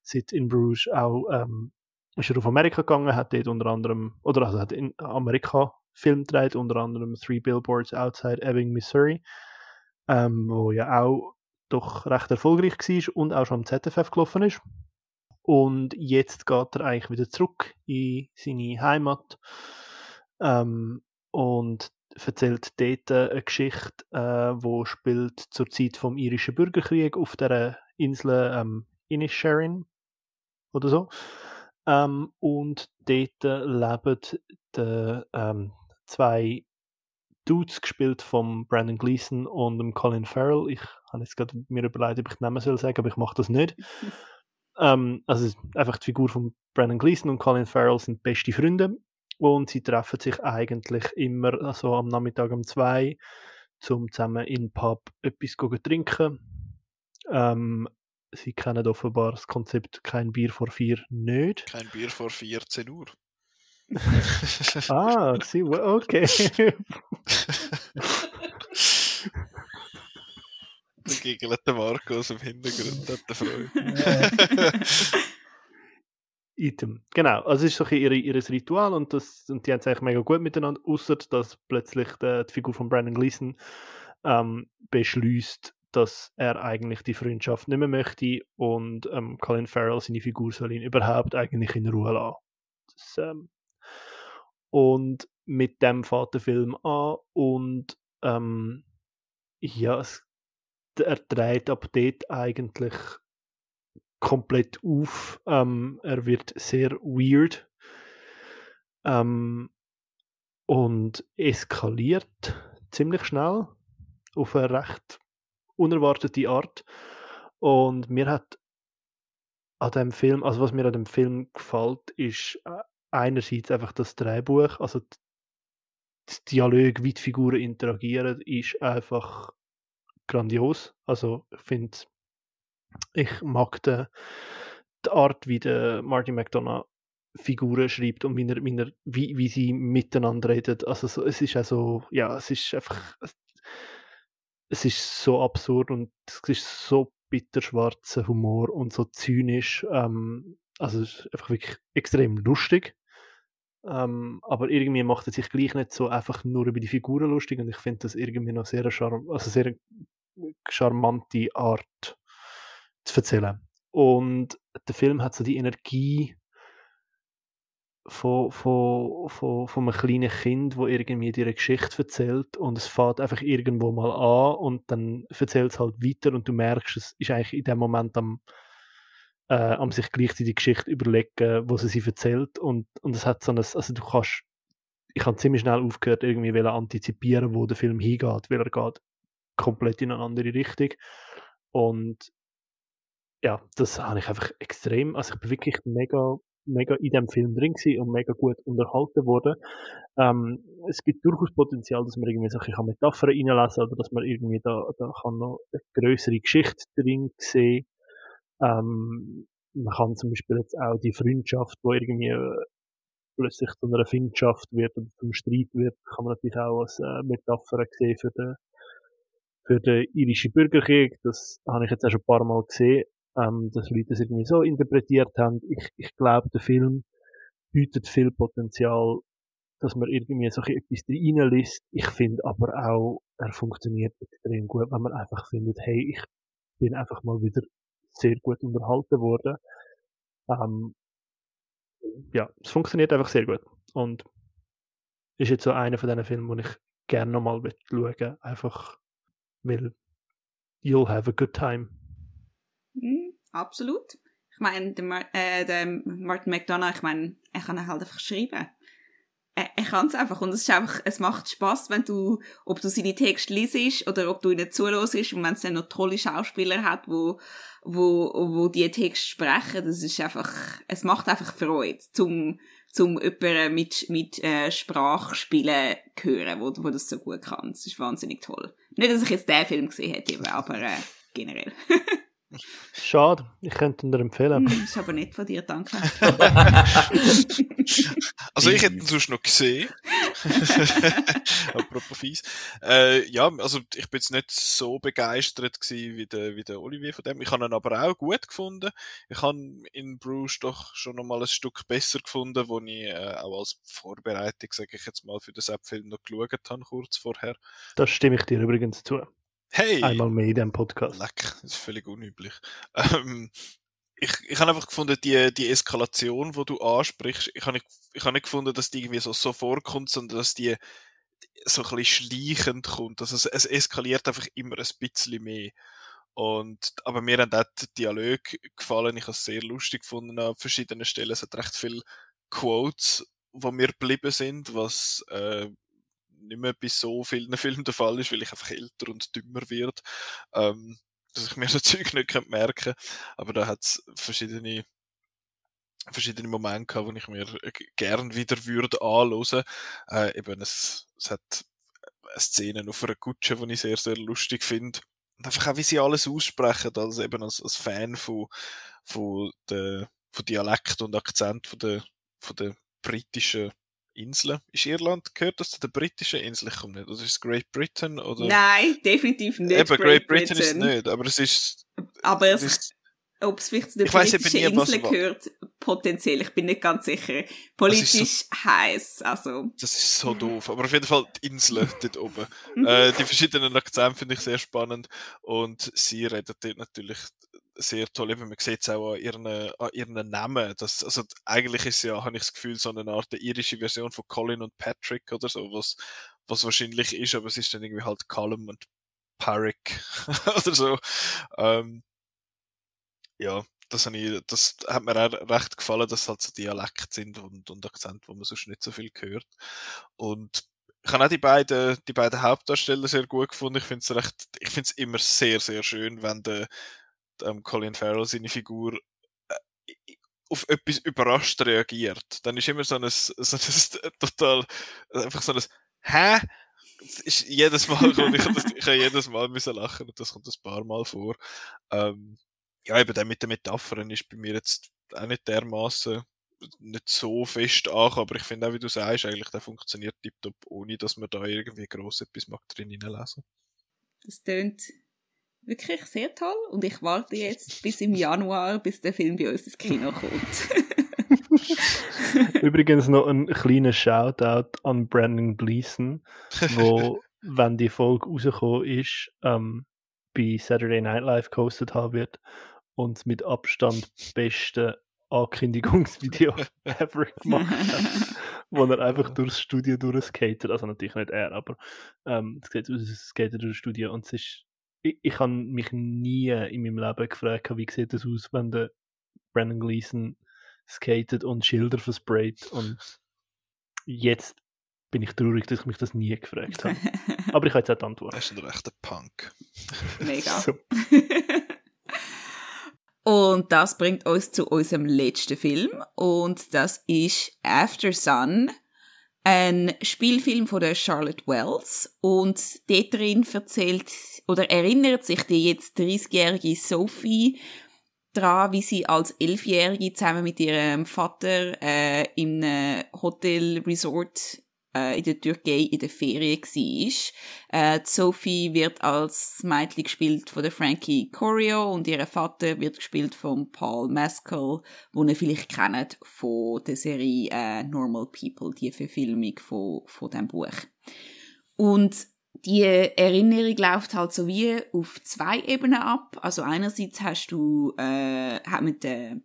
seit in Bruges auch ähm, ist er auf Amerika gegangen, hat dort unter anderem, oder also hat in Amerika Film gedreht, unter anderem Three Billboards Outside Ebbing, Missouri, ähm, wo ja auch doch recht erfolgreich war und auch schon am ZFF gelaufen ist. Und jetzt geht er eigentlich wieder zurück in seine Heimat ähm, und erzählt dort eine Geschichte, äh, wo spielt zur Zeit vom irischen Bürgerkrieg auf der Insel ähm, Inisherin oder so. Ähm, und dort leben die, ähm, zwei Dudes gespielt von Brandon Gleeson und dem Colin Farrell. Ich habe jetzt gerade mir überlegt, ob ich den Namen soll sagen, aber ich mache das nicht. ähm, also einfach die Figur von Brandon Gleeson und Colin Farrell sind beste Freunde und sie treffen sich eigentlich immer also am Nachmittag um zwei, zum zusammen in den Pub etwas zu trinken. Ähm, sie kennen offenbar das Konzept kein Bier vor vier nicht. Kein Bier vor 14 Uhr. Ah, sie, okay. Der giggelt der Markus im Hintergrund, hat er Freude. Item. Genau, also es ist so ein ihr, ihr Ritual und, das, und die haben es eigentlich mega gut miteinander, außer dass plötzlich die, die Figur von Brandon Gleeson ähm, beschließt, dass er eigentlich die Freundschaft nicht mehr möchte und ähm, Colin Farrell, seine Figur, soll ihn überhaupt eigentlich in Ruhe lassen. Das, ähm, und mit dem fährt der Film an und ähm, ja, es, er dreht ab dort eigentlich komplett auf. Ähm, er wird sehr weird ähm, und eskaliert ziemlich schnell auf eine recht unerwartete Art. Und mir hat an dem Film, also was mir an dem Film gefällt, ist äh, einerseits einfach das Drehbuch, also das Dialog, wie die Figuren interagieren, ist einfach grandios. Also ich finde, ich mag die, die Art, wie der Martin McDonough Figuren schreibt und wie, wie, wie, sie miteinander reden. Also so, es ist also, ja, es ist einfach, es ist so absurd und es ist so bitterschwarzer Humor und so zynisch. Ähm, also es ist einfach wirklich extrem lustig. Ähm, aber irgendwie macht er sich gleich nicht so einfach nur über die Figuren lustig und ich finde das irgendwie noch sehr, charm also sehr charmante Art zu erzählen. Und der Film hat so die Energie von, von, von, von einem kleinen Kind, wo irgendwie eine Geschichte erzählt und es fährt einfach irgendwo mal an und dann erzählt es halt weiter und du merkst, es ist eigentlich in dem Moment am, äh, am sich gleichzeitig die Geschichte überlegen, wo sie sie erzählt und, und es hat so ein, also du kannst, ich habe ziemlich schnell aufgehört, irgendwie antizipieren, wo der Film hingeht, weil er geht komplett in eine andere Richtung und ja, das habe ich einfach extrem, also ich bin wirklich mega mega in dem Film drin gewesen und mega gut unterhalten worden. Ähm, es gibt durchaus Potenzial, dass man irgendwie solche Metaphern reinlesen oder dass man irgendwie da, da kann noch eine größere Geschichte drin sehen. Ähm, man kann zum Beispiel jetzt auch die Freundschaft, wo irgendwie äh, plötzlich zu einer Findschaft wird oder zum Streit wird, kann man natürlich auch als äh, Metapher sehen für den, für den irischen Bürgerkrieg. Das habe ich jetzt auch schon ein paar Mal gesehen ähm, dass Leute es irgendwie so interpretiert haben. Ich, ich glaube, der Film bietet viel Potenzial, dass man irgendwie so etwas reinliest. Ich finde aber auch, er funktioniert extrem gut, wenn man einfach findet, hey, ich bin einfach mal wieder sehr gut unterhalten worden. Ähm, ja, es funktioniert einfach sehr gut. Und ist jetzt so einer von diesen Filmen, wo ich gerne nochmal schauen einfach weil you'll have a good time. Absolut. Ich meine, der, Mar äh, der Martin McDonough, ich meine, er kann halt einfach schreiben. Er, er kann es einfach und es ist einfach, es macht Spaß, wenn du, ob du seine Texte liest oder ob du ihnen zuhörst und wenn es dann noch tolle Schauspieler hat, wo, wo, wo die Texte sprechen, das ist einfach, es macht einfach Freude, zum, zum jemanden mit, mit äh, Sprachspielen hören, wo, wo das so gut kann. Das ist wahnsinnig toll. Nicht, dass ich jetzt den Film gesehen hätte, aber äh, generell. Schade, ich könnte ihn dir empfehlen. Das hm, ist aber nicht von dir, danke. also ich hätte ihn sonst noch gesehen. Apropos fies. Äh, ja, also ich bin jetzt nicht so begeistert wie der, wie der Olivier von dem. Ich habe ihn aber auch gut gefunden. Ich habe in Bruce doch schon noch mal ein Stück besser gefunden, wo ich äh, auch als Vorbereitung, sage ich jetzt mal, für den Sepp-Film noch geschaut habe, kurz vorher. Das stimme ich dir übrigens zu. Hey! Einmal mehr in diesem Podcast. Leck, das ist völlig unüblich. Ähm, ich, ich habe einfach gefunden, die, die Eskalation, die du ansprichst, ich habe nicht, ich habe nicht gefunden, dass die irgendwie so, so vorkommt, sondern dass die so ein bisschen schleichend kommt. Also es, es eskaliert einfach immer ein bisschen mehr. Und, aber mir hat auch der Dialog gefallen. Ich habe es sehr lustig gefunden an verschiedenen Stellen. Es hat recht viele Quotes, die mir geblieben sind, was äh, nicht mehr bei so vielen Filmen der Fall ist, weil ich einfach älter und dümmer wird, ähm, dass ich mir so Zeug nicht merken Aber da hat es verschiedene verschiedene Momente gehabt, wo ich mir gern wieder würde anhören. Äh, eben es, es hat Szenen auf einer Kutsche, die ich sehr, sehr lustig finde. Und einfach auch, wie sie alles aussprechen, also eben als, als Fan von, von, der, von Dialekt und Akzent von der, von der britischen Inseln. Ist Irland, gehört das zu den britischen Inseln? Ich komme nicht. Oder ist es Great Britain? Oder? Nein, definitiv nicht. Eben, Great, Great Britain, Britain, ist nicht, aber es ist. Aber es, ist, ob es vielleicht zu den britischen Inseln gehört, potenziell, ich bin nicht ganz sicher. Politisch so, heiß, also. Das ist so doof. Aber auf jeden Fall die Inseln dort oben. äh, die verschiedenen Akzente finde ich sehr spannend und sie redet dort natürlich sehr toll. Eben, man sieht es auch an ihren, an ihren Namen. Das, also eigentlich ist ja, habe ich das Gefühl, so eine Art irische Version von Colin und Patrick oder so, was, was wahrscheinlich ist, aber es ist dann irgendwie halt Callum und Patrick oder so. Ähm, ja, das, ich, das hat mir auch recht gefallen, dass halt so Dialekte sind und, und Akzente, wo man sonst nicht so viel hört. Und ich habe auch die beiden, die beiden Hauptdarsteller sehr gut gefunden. Ich finde es ich finde es immer sehr, sehr schön, wenn der ähm, Colin Farrell seine Figur äh, auf etwas überrascht reagiert. Dann ist immer so ein, so ein total, einfach so ein, hä? Das ist jedes Mal, ich, das, ich habe jedes Mal müssen lachen und das kommt ein paar Mal vor. Ähm, ja, eben der mit den Metaphern ist bei mir jetzt auch nicht dermaßen nicht so fest an, aber ich finde auch, wie du sagst, eigentlich der funktioniert tiptop, ohne dass man da irgendwie gross etwas mag drin lesen. Das tönt wirklich sehr toll und ich warte jetzt bis im Januar, bis der Film bei uns ins Kino kommt. Übrigens noch ein kleiner Shoutout an Brandon Gleason, wo, wenn die Folge rausgekommen ist, ähm, bei Saturday Night Live gehostet haben wird und mit Abstand beste Ankündigungsvideo ever gemacht hat, wo er einfach durchs Studio durchskatet. Also natürlich nicht er, aber ähm, es sieht aus, es skatet durchs Studio und es ist ich, ich habe mich nie in meinem Leben gefragt, wie sieht es aus, wenn der Brandon Gleason skatet und Schilder versprayt und jetzt bin ich traurig, dass ich mich das nie gefragt habe. Aber ich habe jetzt auch die Antwort. Das ist ein rechter Punk. Mega. So. Und das bringt uns zu unserem letzten Film. Und das ist After Sun, ein Spielfilm von der Charlotte Wells. Und dort drin erzählt oder erinnert sich die jetzt 30-jährige Sophie daran, wie sie als Elfjährige zusammen mit ihrem Vater äh, einem Hotel Resort äh, in der Türkei in der Ferien war. Äh, Sophie wird als Mädchen gespielt von der Frankie Corio und ihr Vater wird gespielt von Paul Mescal, wo ihr vielleicht kennt von der Serie äh, Normal People, die Verfilmung von, von diesem Buch. Und die Erinnerung läuft halt so wie auf zwei Ebenen ab. Also einerseits hast du äh, mit der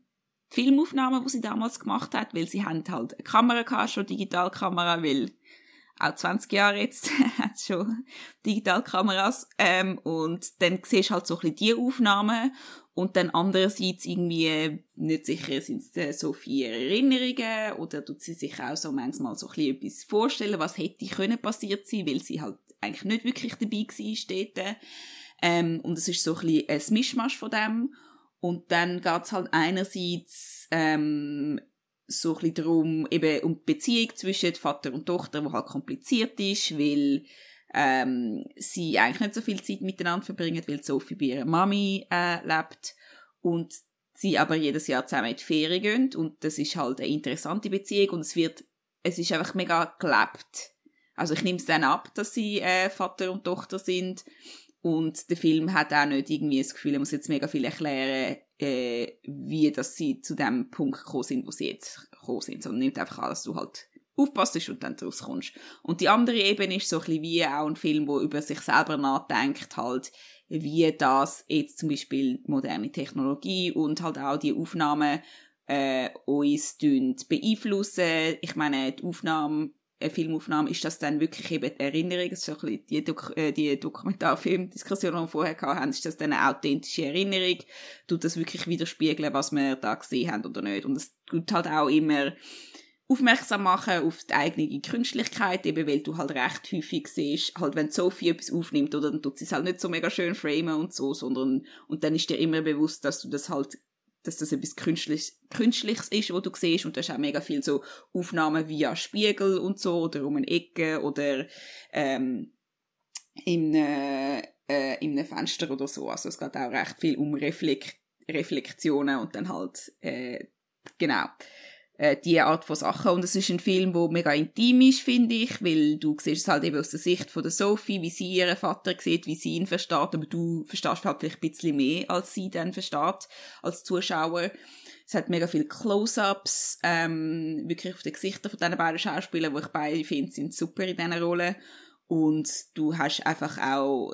Filmaufnahmen, die sie damals gemacht hat, weil sie haben halt eine Kamera gehabt, schon Digitalkamera, weil auch 20 Jahre jetzt hat schon Digitalkameras ähm, und dann siehst du halt so ein bisschen die Aufnahmen und dann andererseits irgendwie nicht sicher sind es so viele Erinnerungen oder tut sie sich auch so manchmal so ein bisschen etwas vorstellen, was hätte können passiert sein, weil sie halt eigentlich nicht wirklich dabei war dort. Ähm, und es ist so ein bisschen ein Mischmasch von dem und dann geht's halt einerseits ähm, so ein bisschen darum, eben um die Beziehung zwischen Vater und Tochter, die halt kompliziert ist, weil ähm, sie eigentlich nicht so viel Zeit miteinander verbringen, weil Sophie bei ihrer Mami äh, lebt und sie aber jedes Jahr zusammen in die Ferien gehen und das ist halt eine interessante Beziehung und es wird, es ist einfach mega gelebt. Also ich nehme es dann ab, dass sie äh, Vater und Tochter sind und der Film hat auch nicht irgendwie das Gefühl, er muss jetzt mega viel erklären, äh, wie dass sie zu dem Punkt gekommen sind, wo sie jetzt gekommen sind, sondern nimmt einfach alles, du halt aufpasst und dann daraus kommst. Und die andere Ebene ist so ein bisschen wie auch ein Film, wo über sich selber nachdenkt, halt, wie das jetzt zum Beispiel moderne Technologie und halt auch die Aufnahmen äh, uns beeinflussen. Ich meine, die Aufnahmen eine Filmaufnahme, ist das dann wirklich eben die Erinnerung, das ist so ein bisschen die, Dok äh, die Dokumentarfilmdiskussion, die wir vorher hatten, ist das dann eine authentische Erinnerung, tut das wirklich widerspiegeln, was wir da gesehen haben oder nicht. Und es tut halt auch immer aufmerksam machen auf die eigene Künstlichkeit, eben weil du halt recht häufig siehst, halt wenn Sophie etwas aufnimmt, oder dann tut sie es halt nicht so mega schön framen und so, sondern, und dann ist dir immer bewusst, dass du das halt dass das etwas Künstliches, Künstliches ist, was du siehst. Und du hast auch mega viel so Aufnahmen via Spiegel und so, oder um eine Ecke, oder ähm, in, äh, äh, in einem Fenster oder so. Also es geht auch recht viel um Reflekt Reflektionen und dann halt, äh, genau äh, die Art von Sachen. Und es ist ein Film, der mega intim ist, finde ich, weil du siehst es halt eben aus der Sicht von der Sophie, wie sie ihren Vater sieht, wie sie ihn versteht, aber du verstehst halt vielleicht ein bisschen mehr, als sie dann versteht, als Zuschauer. Es hat mega viele Close-Ups, ähm, wirklich auf den Gesichtern von diesen beiden Schauspielern, wo ich beide finde, sind super in dieser Rolle. Und du hast einfach auch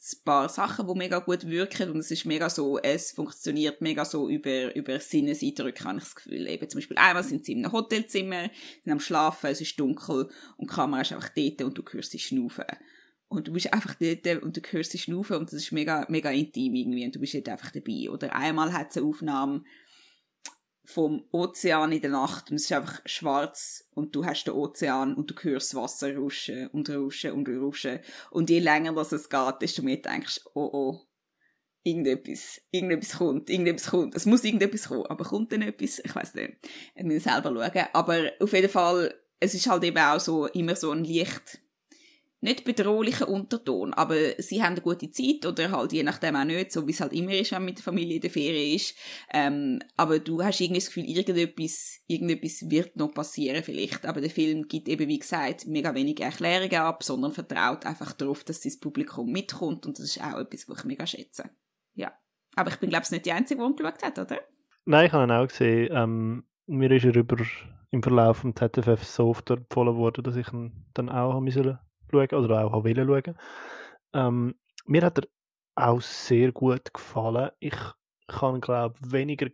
ein paar Sachen, die mega gut wirken und es ist mega so, es funktioniert mega so über, über Sinneseindrücke, habe ich das Gefühl. Eben zum Beispiel einmal sind sie in einem Hotelzimmer, sind am Schlafen, es ist dunkel und die Kamera ist einfach dort und du hörst sie schnaufen. und du bist einfach dort und du hörst sie schnaufen und das ist mega, mega intim irgendwie und du bist dort einfach dabei. Oder einmal hat es eine Aufnahme vom Ozean in der Nacht und es ist einfach schwarz und du hast den Ozean und du hörst das Wasser rauschen und rauschen und rauschen und je länger das es geht, desto mehr denkst oh oh, irgendetwas, irgendetwas kommt, irgendetwas kommt. Es muss irgendetwas kommen, aber kommt denn etwas? Ich weiß nicht. Ich muss selber schauen. Aber auf jeden Fall, es ist halt eben auch so, immer so ein Licht, nicht bedrohlicher Unterton, aber sie haben eine gute Zeit oder halt je nachdem auch nicht, so wie es halt immer ist, wenn man mit der Familie in der Ferien ist. Ähm, aber du hast irgendwie das Gefühl, irgendetwas, irgendetwas wird noch passieren vielleicht. Aber der Film gibt eben, wie gesagt, mega wenig Erklärungen ab, sondern vertraut einfach darauf, dass das Publikum mitkommt und das ist auch etwas, was ich mega schätze. Ja. Aber ich bin, glaube ich, nicht die Einzige, die ihn geschaut hat, oder? Nein, ich habe ihn auch gesehen. Ähm, mir ist er über, im Verlauf des ZFF so oft empfohlen worden, dass ich ihn dann auch haben müssen schauen oder auch wollen schauen. Ähm, mir hat er auch sehr gut gefallen. Ich kann, glaube weniger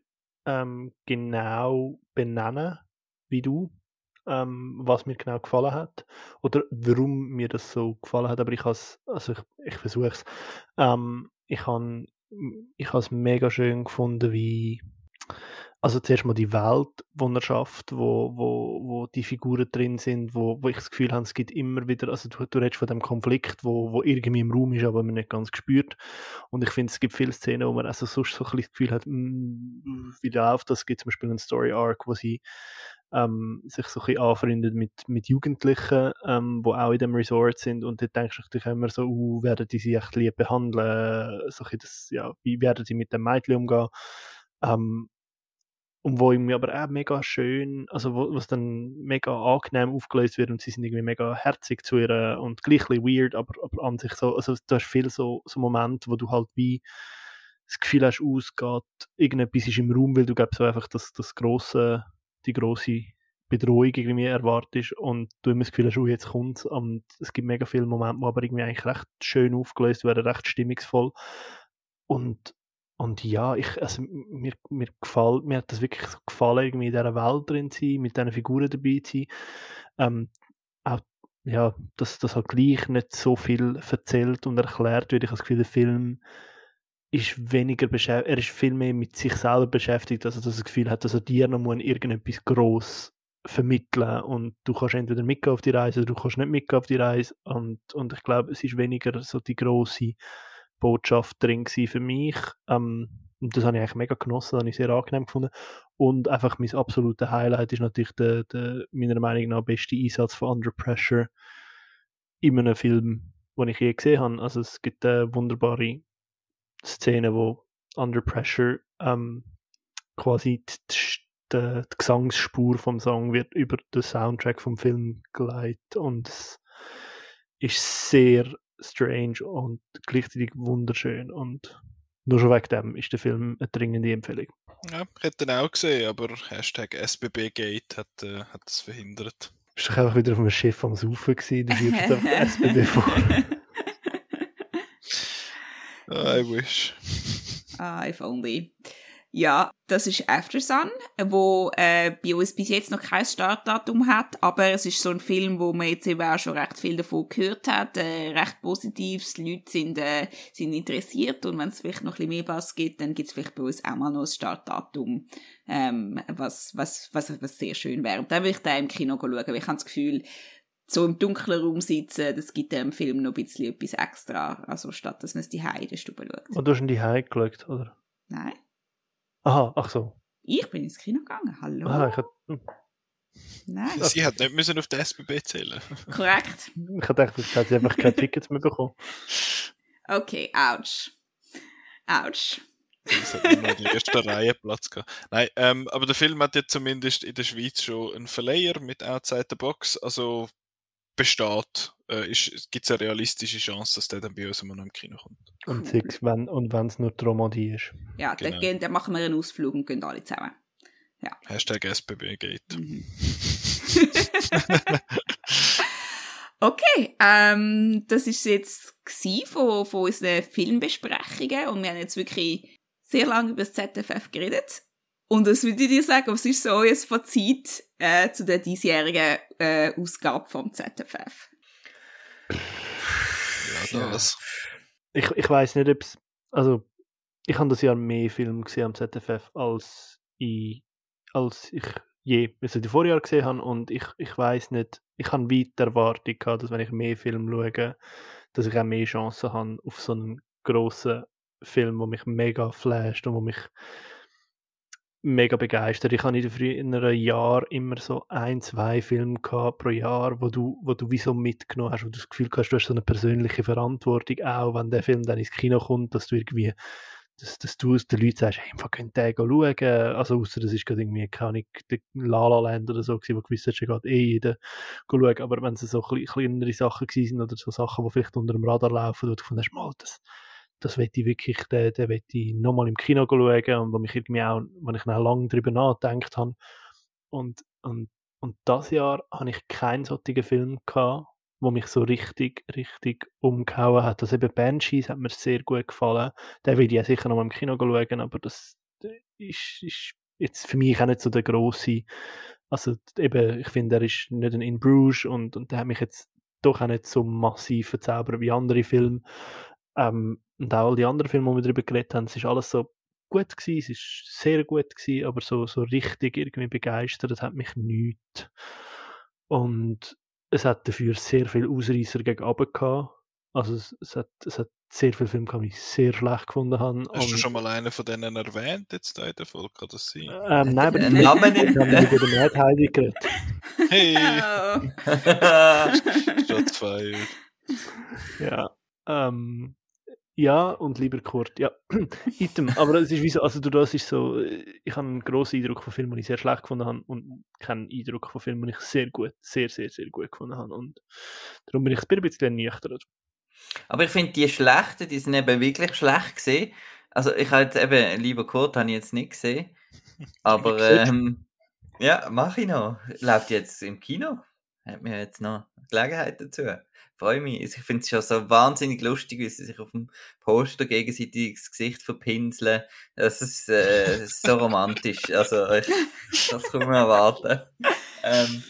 ähm, genau benennen wie du, ähm, was mir genau gefallen hat oder warum mir das so gefallen hat. Aber ich also ich, ich versuche es. Ähm, ich habe ich mega schön gefunden, wie also zuerst mal die Welt, die er schafft, wo, wo, wo die Figuren drin sind, wo, wo ich das Gefühl habe, es gibt immer wieder, also du, du redest von dem Konflikt, wo, wo irgendwie im Raum ist, aber man nicht ganz gespürt. Und ich finde, es gibt viele Szenen, wo man also sonst so ein bisschen das Gefühl hat, mh, mm, wie läuft das? Es gibt zum Beispiel einen Story-Arc, wo sie ähm, sich so ein bisschen anfreundet mit, mit Jugendlichen, ähm, wo auch in dem Resort sind und dort denkst du natürlich immer so, uh, werden die sie echt lieb behandeln, so ein das, ja, wie werden sie mit dem Mädchen umgehen, ähm, und wo irgendwie aber auch mega schön, also wo, was dann mega angenehm aufgelöst wird und sie sind irgendwie mega herzig zu ihr und gleich ein weird, aber, aber an sich so, also du hast viel so, so Momente, wo du halt wie das Gefühl hast, ausgeht, irgendetwas ist im Raum, weil du glaubst so einfach das, das grosse, die grosse Bedrohung irgendwie erwartest und du immer das Gefühl hast, oh, jetzt kommt und es gibt mega viele Momente, die aber irgendwie eigentlich recht schön aufgelöst werden, recht stimmungsvoll und und ja, ich, also, mir, mir, gefällt, mir hat das wirklich so gefallen, irgendwie in dieser Welt drin zu sein, mit diesen Figuren dabei zu sein. Ähm, auch, ja, dass das halt gleich nicht so viel erzählt und erklärt wird. Ich habe das Gefühl, der Film ist weniger beschäftigt, er ist viel mehr mit sich selber beschäftigt, also dass er das Gefühl hat, dass er dir noch muss irgendetwas gross vermitteln und du kannst entweder mitgehen auf die Reise oder du kannst nicht mitgehen auf die Reise und, und ich glaube, es ist weniger so die grosse Botschaft drin für mich. Ähm, und das habe ich eigentlich mega genossen, das habe ich sehr angenehm gefunden. Und einfach mein absolutes Highlight ist natürlich der, der meiner Meinung nach beste Einsatz von Under Pressure in einem Film, den ich je gesehen habe. Also es gibt eine wunderbare Szene, wo Under Pressure ähm, quasi die, die, die, Gesangsspur vom Song wird über den Soundtrack vom Film geleitet und es ist sehr strange und gleichzeitig wunderschön. Und nur schon wegen dem ist der Film eine dringende Empfehlung. Ja, ich hätte ihn auch gesehen, aber Hashtag SBB-Gate hat, äh, hat es verhindert. Bist du einfach wieder auf einem Schiff am Saufen gewesen, du wirst auf SBB vor. I wish. Ah, if only. Ja, das ist Aftersun, wo äh, bei uns bis jetzt noch kein Startdatum hat, aber es ist so ein Film, wo man jetzt eben auch schon recht viel davon gehört hat, äh, recht positiv, die Leute sind, äh, sind interessiert und wenn es vielleicht noch ein bisschen mehr Bass gibt, dann gibt es vielleicht bei uns auch mal noch ein Startdatum, ähm, was, was, was, was sehr schön wäre. Und dann würde ich da im Kino schauen, weil ich habe das Gefühl, so im dunklen Raum sitzen, das gibt dem Film noch ein bisschen etwas extra, also statt dass man es die Stube schaut. Und du hast in die geschaut, oder? Nein. Aha, ach so. Ich bin ins Kino gegangen, hallo. Aha, ich hab, hm. Nein. Sie hat nicht müssen auf die SBB zählen. Korrekt. Ich habe gedacht, jetzt hat sie einfach keine Tickets mehr bekommen. Okay, ouch. Ouch. Das hat immer in der ersten Reihe Platz gehabt. Nein, ähm, aber der Film hat jetzt zumindest in der Schweiz schon einen Verleiher mit Outside the Box, also besteht, äh, gibt es eine realistische Chance, dass der dann bei uns immer noch im Kino kommt. Und cool. wenn und wenn es nur Dromodie ist. Ja, genau. dann, gehen, dann machen wir einen Ausflug und gehen alle zusammen. Ja. Hashtag SBB geht. Mhm. okay, ähm, das ist jetzt von, von unseren Filmbesprechungen und wir haben jetzt wirklich sehr lange über das ZFF geredet. Und was würde ich dir sagen, was ist so euer Fazit äh, zu der diesjährigen äh, Ausgabe vom ZFF? Ja, das. Ich, ich weiß nicht, ob es. Also, ich habe das Jahr mehr Filme gesehen am ZFF, als ich, als ich je also die Vorjahr gesehen habe. Und ich, ich weiß nicht, ich habe weit Erwartung gehabt, dass wenn ich mehr Filme schaue, dass ich auch mehr Chancen habe auf so einen grossen Film, der mich mega flasht und wo mich mega begeistert. Ich habe in den früheren Jahren immer so ein, zwei Filme gehabt pro Jahr, wo du, wo du wie so mitgenommen hast, wo du das Gefühl hast, du hast so eine persönliche Verantwortung, auch wenn der Film dann ins Kino kommt, dass du irgendwie, dass, dass du den Leuten sagst, hey, man könnt den schauen. Also, außer das ist gerade irgendwie, keine Ahnung, der La La Land oder so wo gewiss hast, geht eh jeder schauen. Aber wenn es so kle- kleinere Sachen gewesen sind oder so Sachen, die vielleicht unter dem Radar laufen, wo du gefunden hast, mal, das, das will ich wirklich, den, den will ich nochmal im Kino schauen und wo mich irgendwie auch, wo ich auch lange darüber nachgedacht habe. Und, und, und das Jahr habe ich keinen solchen Film gehabt, wo mich so richtig, richtig umgehauen hat. Also eben Banshees hat mir sehr gut gefallen. Den will ich ja sicher nochmal im Kino schauen, aber das ist, ist jetzt für mich auch nicht so der grosse, also eben, ich finde, er ist nicht ein In Bruges und, und der hat mich jetzt doch auch nicht so massiv verzaubert wie andere Filme. Ähm, und auch all die anderen Filme, die wir darüber geredet haben, es ist alles so gut gewesen, es ist sehr gut gewesen, aber so, so richtig irgendwie begeistert hat mich nichts. Und es hat dafür sehr viel Ausreißer gegen oben gehabt. Also es, es, hat, es hat sehr viele Filme gehabt, die ich sehr schlecht gefunden habe. Hast du schon mal einen von denen erwähnt jetzt da in der Folge? Kann das sein? ähm, nein, aber Äh, die Namen nicht. wir haben über den Mad Heidi geredet. Hey, Oh. Shots fired. Ja. Ähm, ja, und lieber Kurt, ja. Item. Aber es ist wie so, also du, das ist so, ich habe einen grossen Eindruck von Filmen, die ich sehr schlecht gefunden habe und keinen Eindruck von Filmen, die ich sehr gut, sehr, sehr, sehr gut gefunden habe. Und darum bin ich ein bisschen ernüchtert. Aber ich finde, die schlechten, die sind eben wirklich schlecht gesehen. Also ich habe jetzt eben, lieber Kurt, habe ich jetzt nicht gesehen. Aber ähm, ja, mache ich noch. Läuft jetzt im Kino. Hat mir jetzt noch Gelegenheit dazu. Freue mich. Ich finde es schon so wahnsinnig lustig, wie sie sich auf dem Poster gegenseitig das Gesicht verpinseln. Das ist, äh, so romantisch. Also ich, das kann man erwarten. Ähm,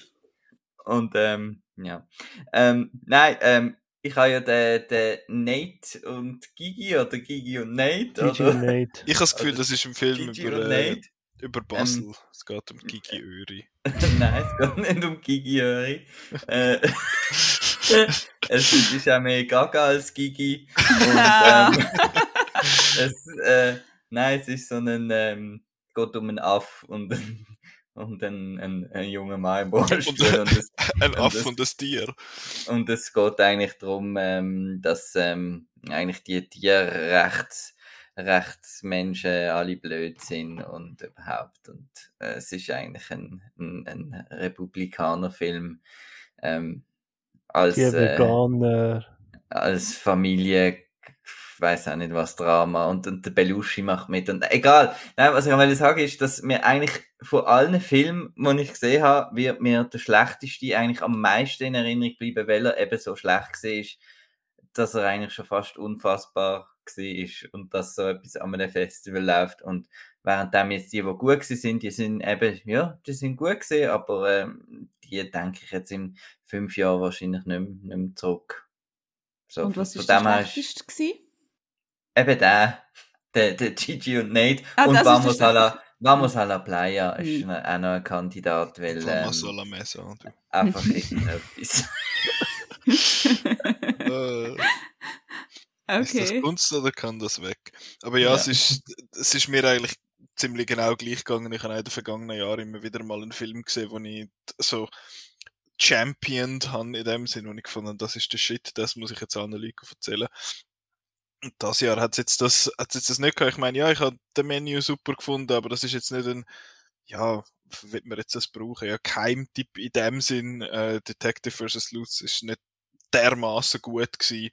und ähm, ja. Ähm, nein, ähm, ich habe ja den, den Nate und Gigi oder Gigi und Nate. Gigi oder? und Nate. Ich habe das Gefühl, das ist ein Film Gigi über, und äh, über Basel. es geht um Gigi Öri. Nein, es geht nicht um Gigi Öri. Äh, es ist auch mehr Gaga als Gigi. Und, ähm, es, äh, nein, es ist so ein, ähm, geht um einen Aff und, und einen, einen, einen jungen Mann im Rollstuhl. Und es, Ein Und Aff das- und ein Tier. und es geht eigentlich darum, ähm, dass ähm, eigentlich die Tierrechts Rechtsmenschen alle blöd sind und überhaupt. Und äh, es ist eigentlich ein, ein, ein Republikanerfilm. Ähm, als, äh, als Familie, ich weiß auch nicht was, Drama und, und der Belushi macht mit und egal. Nein, was ich wollte sagen ist, dass mir eigentlich von allen Filmen, die ich gesehen habe, wird mir der schlechteste eigentlich am meisten in Erinnerung bleiben, weil er eben so schlecht war, dass er eigentlich schon fast unfassbar war und dass so etwas an einem Festival läuft und währenddem jetzt die, die gut sind, die sind eben, ja, die sind gut gewesen, aber ähm, die denke ich jetzt in fünf Jahren wahrscheinlich nicht mehr, nicht mehr zurück. So, Und was ist der schlechteste gewesen? Eben der, der, der Gigi und Nate. Ah, und Vamos a la, Vamos a la Playa ist Hm. auch noch ein Kandidat, weil Vamos a ähm, la mesa. du. einfach irgendetwas. Äh, Ist das okay. Kunst oder kann das weg? Aber ja, Ja. Es, ist, es ist mir eigentlich ziemlich genau gleich gegangen. Ich habe in den vergangenen Jahren immer wieder mal einen Film gesehen, wo ich so championed habe in dem Sinn, wo ich gefunden habe, das ist der Shit, das muss ich jetzt allen Leuten erzählen. Und das Jahr hat jetzt das, hat's jetzt das nicht gehabt. Ich meine, ja, ich habe den Menü super gefunden, aber das ist jetzt nicht ein, ja, wird man jetzt das brauchen? Ja, Keimtipp in dem Sinn, äh, Detective vs. Lutz ist nicht dermaßen gut gewesen,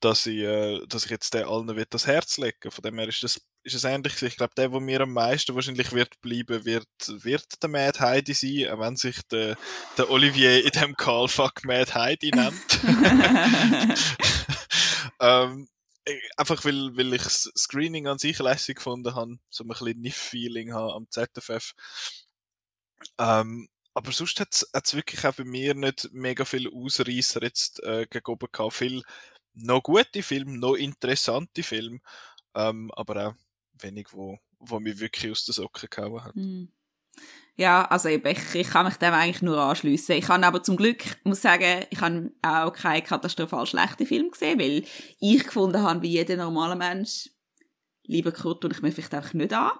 dass ich, äh, dass ich jetzt allen das Herz legen. Von dem her ist das, ist es ähnlich. Ich glaube, der, der mir am meisten wahrscheinlich wird bleiben, wird, wird der Mad Heidi sein, auch wenn sich der, der Olivier in dem Call Fuck Mad Heidi nennt. ähm, äh, einfach weil, weil ich das Screening an sich lässig gefunden habe, so ein bisschen Niff-Feeling habe am ZFF. Ähm, aber sonst hat es wirklich auch bei mir nicht mega viel Ausreißer jetzt äh, gegen oben gehabt. Viel noch gute Filme, noch interessante Filme, ähm, aber auch wenig, wo, wo mich wirklich aus den Socken gehauen hat. Mm. Ja, also ich, ich kann mich dem eigentlich nur anschliessen. Ich habe aber zum Glück, muss sagen, ich habe auch keinen katastrophal schlechten Film gesehen, weil ich gefunden habe, wie jeder normale Mensch, lieber Kurt, tue ich mir vielleicht einfach nicht an.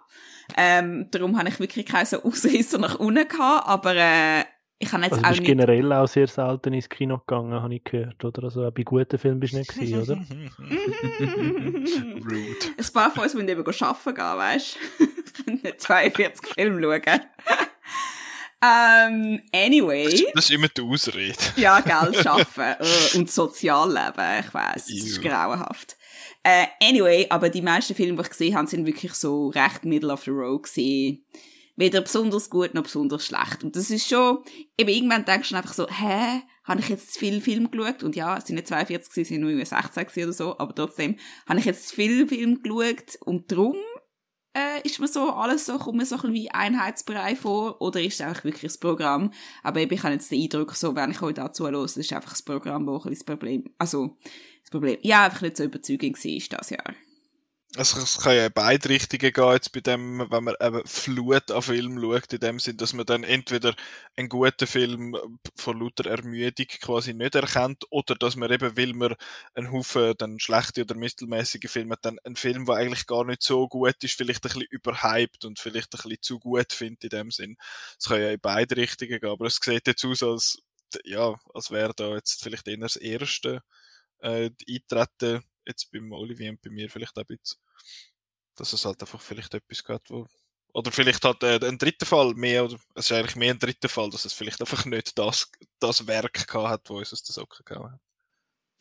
Ähm, darum habe ich wirklich keinen so Ausrisser nach unten gehabt, aber äh, ich habe jetzt Also auch bist nicht... generell auch sehr selten ins Kino gegangen, habe ich gehört, oder? Also bei guten Filmen bist du nicht gewesen, oder? Rude. Ein paar von uns müssen eben arbeiten gehen, weißt du? Ich kann nicht 42 Filme schauen. ähm, anyway. Das ist immer die Ausrede. Ja, Geld schaffen äh, und Sozialleben, ich weiß, das ist grauenhaft. Äh, anyway, aber die meisten Filme, die ich gesehen habe, sind wirklich so recht middle of the road gewesen. Weder besonders gut noch besonders schlecht. Und das ist schon, eben irgendwann denkst du einfach so, hä, habe ich jetzt zu viel Film geschaut? Und ja, es sind nicht 42 gewesen, es sind nur 16 gewesen oder so, aber trotzdem habe ich jetzt zu viel Film geschaut und darum äh, ist mir so alles so, kommt mir so ein wie Einheitsbrei vor oder ist es einfach wirklich das Programm? Aber eben, ich habe jetzt den Eindruck, so, wenn ich euch dazu höre, das ist einfach das Programm, wo ein das Problem, also, das Problem, ja, einfach nicht so überzeugend war das Jahr. Also es kann ja in beide Richtungen gehen, jetzt bei dem, wenn man eben Flut an Film schaut, in dem Sinn, dass man dann entweder einen guten Film vor lauter Ermüdung quasi nicht erkennt, oder dass man eben, weil man einen Haufen dann schlechte oder mittelmäßige Filme hat, dann einen Film, der eigentlich gar nicht so gut ist, vielleicht ein bisschen überhyped und vielleicht ein bisschen zu gut findet in dem Sinn. Es kann ja in beide Richtungen gehen, aber es sieht jetzt aus, als, ja, als wäre da jetzt vielleicht eher das erste äh, Eintreten jetzt beim Olivier und bei mir vielleicht auch ein bisschen, dass es halt einfach vielleicht etwas geht, wo oder vielleicht hat äh, ein dritter Fall mehr, oder es ist eigentlich mehr ein dritter Fall, dass es vielleicht einfach nicht das, das Werk gehabt hat, wo uns aus den Socken gehauen hat.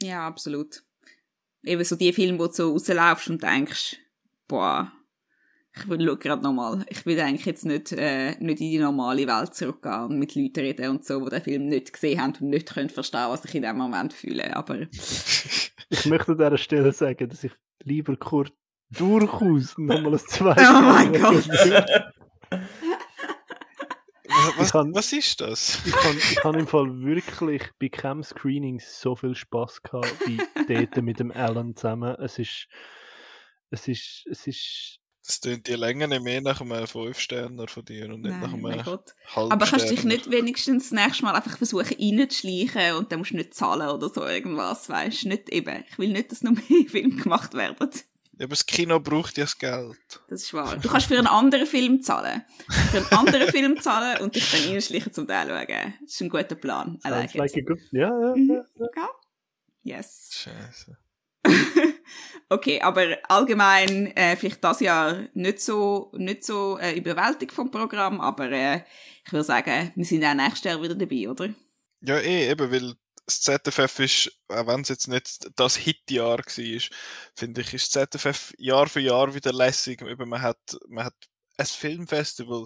Ja, absolut. Eben so die Filme, wo du so rauslaufst und denkst, boah, ich will schau gerade nochmal, ich will eigentlich jetzt nicht, äh, nicht in die normale Welt zurückgehen und mit Leuten reden und so, die den Film nicht gesehen haben und nicht können verstehen, was ich in dem Moment fühle, aber Ich möchte an dieser Stelle sagen, dass ich lieber Kurt durchaus nochmal ein zweites Oh mein Gott. Was, kann- was ist das? Ich habe ich im Fall wirklich bei Cam Screenings so viel Spaß gehabt wie dort mit dem Alan zusammen. Es ist, es ist, es ist, Das tönt die Länge nicht mehr nach einem 5-Sterner von dir und nicht nach nein, mein einem Gott. Aber kannst du dich nicht wenigstens das nächste Mal einfach versuchen reinzuschleichen und dann musst du nicht zahlen oder so irgendwas, weißt du? Nicht eben. Ich will nicht, dass noch mehr Filme gemacht werden. Ja, aber das Kino braucht ja das Geld. Das ist wahr. Du kannst für einen anderen Film zahlen. Für einen anderen Film zahlen und dich dann reinschleichen zum Teil schauen. Das ist ein guter Plan. Sounds like a good, ja, ja, Mhm. ja. Ja. Yes. Scheiße. Okay, aber allgemein äh, vielleicht das Jahr nicht so nicht so äh, überwältigt vom Programm, aber äh, ich würde sagen, wir sind auch nächstes Jahr wieder dabei, oder? Ja, eh, eben, weil das ZFF ist, auch wenn es jetzt nicht das Hitjahr war, finde ich, ist das ZFF Jahr für Jahr wieder lässig. Eben, man hat, man hat ein Filmfestival,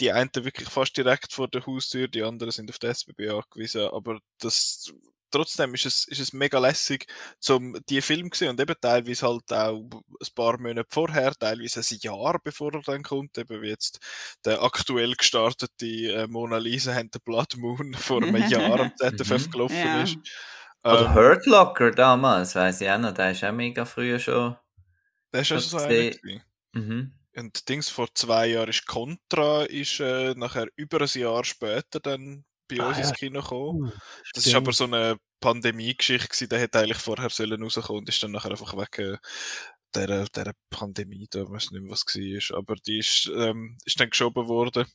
die einen wirklich fast direkt vor der Haustür, die anderen sind auf die SBB angewiesen, aber das, trotzdem ist es, ist es mega lässig, zum die Film zu sehen und eben teilweise halt auch ein paar Monate vorher, teilweise ein Jahr bevor er dann kommt, eben wie jetzt der aktuell gestartete äh, Mona Lisa and the Blood Moon vor einem Jahr am ZFF Mhm. gelaufen Ja. ist. Oder Ähm, Hurt Locker damals, weiß ich auch noch, der ist auch mega früh schon. der ist schon so einer. Mhm. Und Dings vor zwei Jahren ist Contra, ist äh, nachher über ein Jahr später dann bei Ah, uns ins Kino gekommen. Uh, Das ist stimmt. aber so eine Pandemie-Geschichte der hätte eigentlich vorher sollen rauskommen und ist dann nachher einfach wegen der, der Pandemie, da weiß nicht mehr, was war, aber die ist, ähm, ist dann geschoben worden.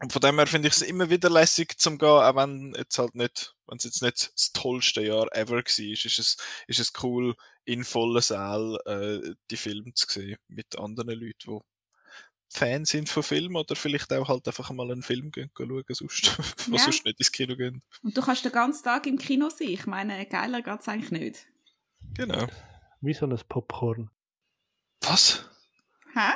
Und von dem her finde ich es immer wieder lässig zum gehen, auch wenn jetzt halt nicht, wenn es jetzt nicht das tollste Jahr ever war, ist es, ist es cool, in vollen Saal äh, die Filme zu sehen mit anderen Leuten, die Fan sind von Filmen oder vielleicht auch halt einfach mal einen Film gehen, gehen schauen, sonst, Ja. sonst nicht ins Kino gehen. Und du kannst den ganzen Tag im Kino sein. Ich meine, geiler geht's eigentlich nicht. Genau. Wie so ein Popcorn. Was? Hä?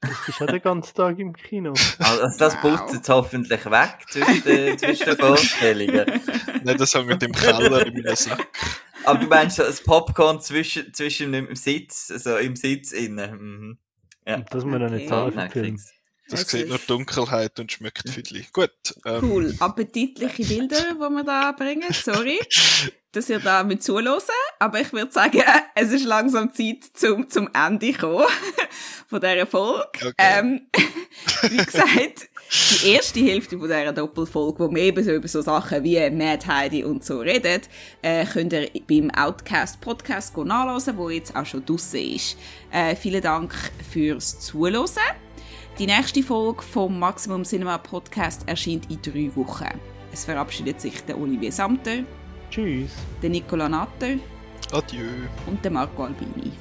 Das ist ja den ganzen Tag im Kino. Also das Wow. putzt jetzt hoffentlich weg zwischen den, zwischen den Vorstellungen. Nein, das hängt im Keller in meinem Sack. Aber du meinst so das Popcorn zwischen, zwischen dem Sitz, also im Sitz innen. Mhm. Ja. Und das muss man Okay. nicht zahlen für den Film. Netflix. Das Es sieht nur Dunkelheit und schmeckt Füdli. Gut. Ähm, Cool, appetitliche Bilder, die wir da bringen. Sorry, dass ihr da mit zuhören. Aber ich würde sagen, es ist langsam Zeit zum, zum Ende zu kommen von dieser Folge. Okay. Ähm, wie gesagt, die erste Hälfte von dieser Doppelfolge, wo wir eben so über so Sachen wie Mad Heidi und so reden, äh, könnt ihr beim Outcast Podcast go nachhören, wo jetzt auch schon draussen ist. Äh, vielen Dank fürs Zuhören. Die nächste Folge vom Maximum Cinema Podcast erscheint in drei Wochen. Es verabschiedet sich der Olivier Samter, Tschüss. der Nicola Natter Adieu. und der Marco Albini.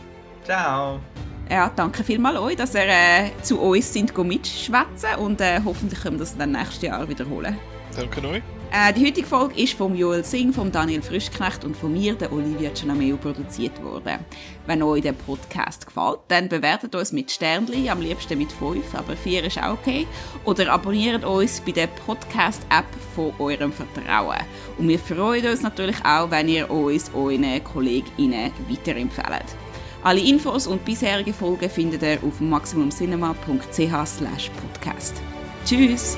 Ciao. Ja, danke vielmals euch, dass ihr äh, zu uns sind mitschwätzen und äh, hoffentlich können wir das dann nächstes Jahr wiederholen. Danke euch. Äh, die heutige Folge ist von Joel Singh, von Daniel Frischknecht und von mir, der Olivia Gianameo, produziert worden. Wenn euch der Podcast gefällt, dann bewertet uns mit Sternli, am liebsten mit 5, aber 4 ist auch okay. Oder abonniert uns bei der Podcast-App von eurem Vertrauen. Und wir freuen uns natürlich auch, wenn ihr uns euren KollegInnen weiterempfehlt. Alle Infos und bisherige Folgen findet ihr auf maximumcinema.ch/podcast. Tschüss!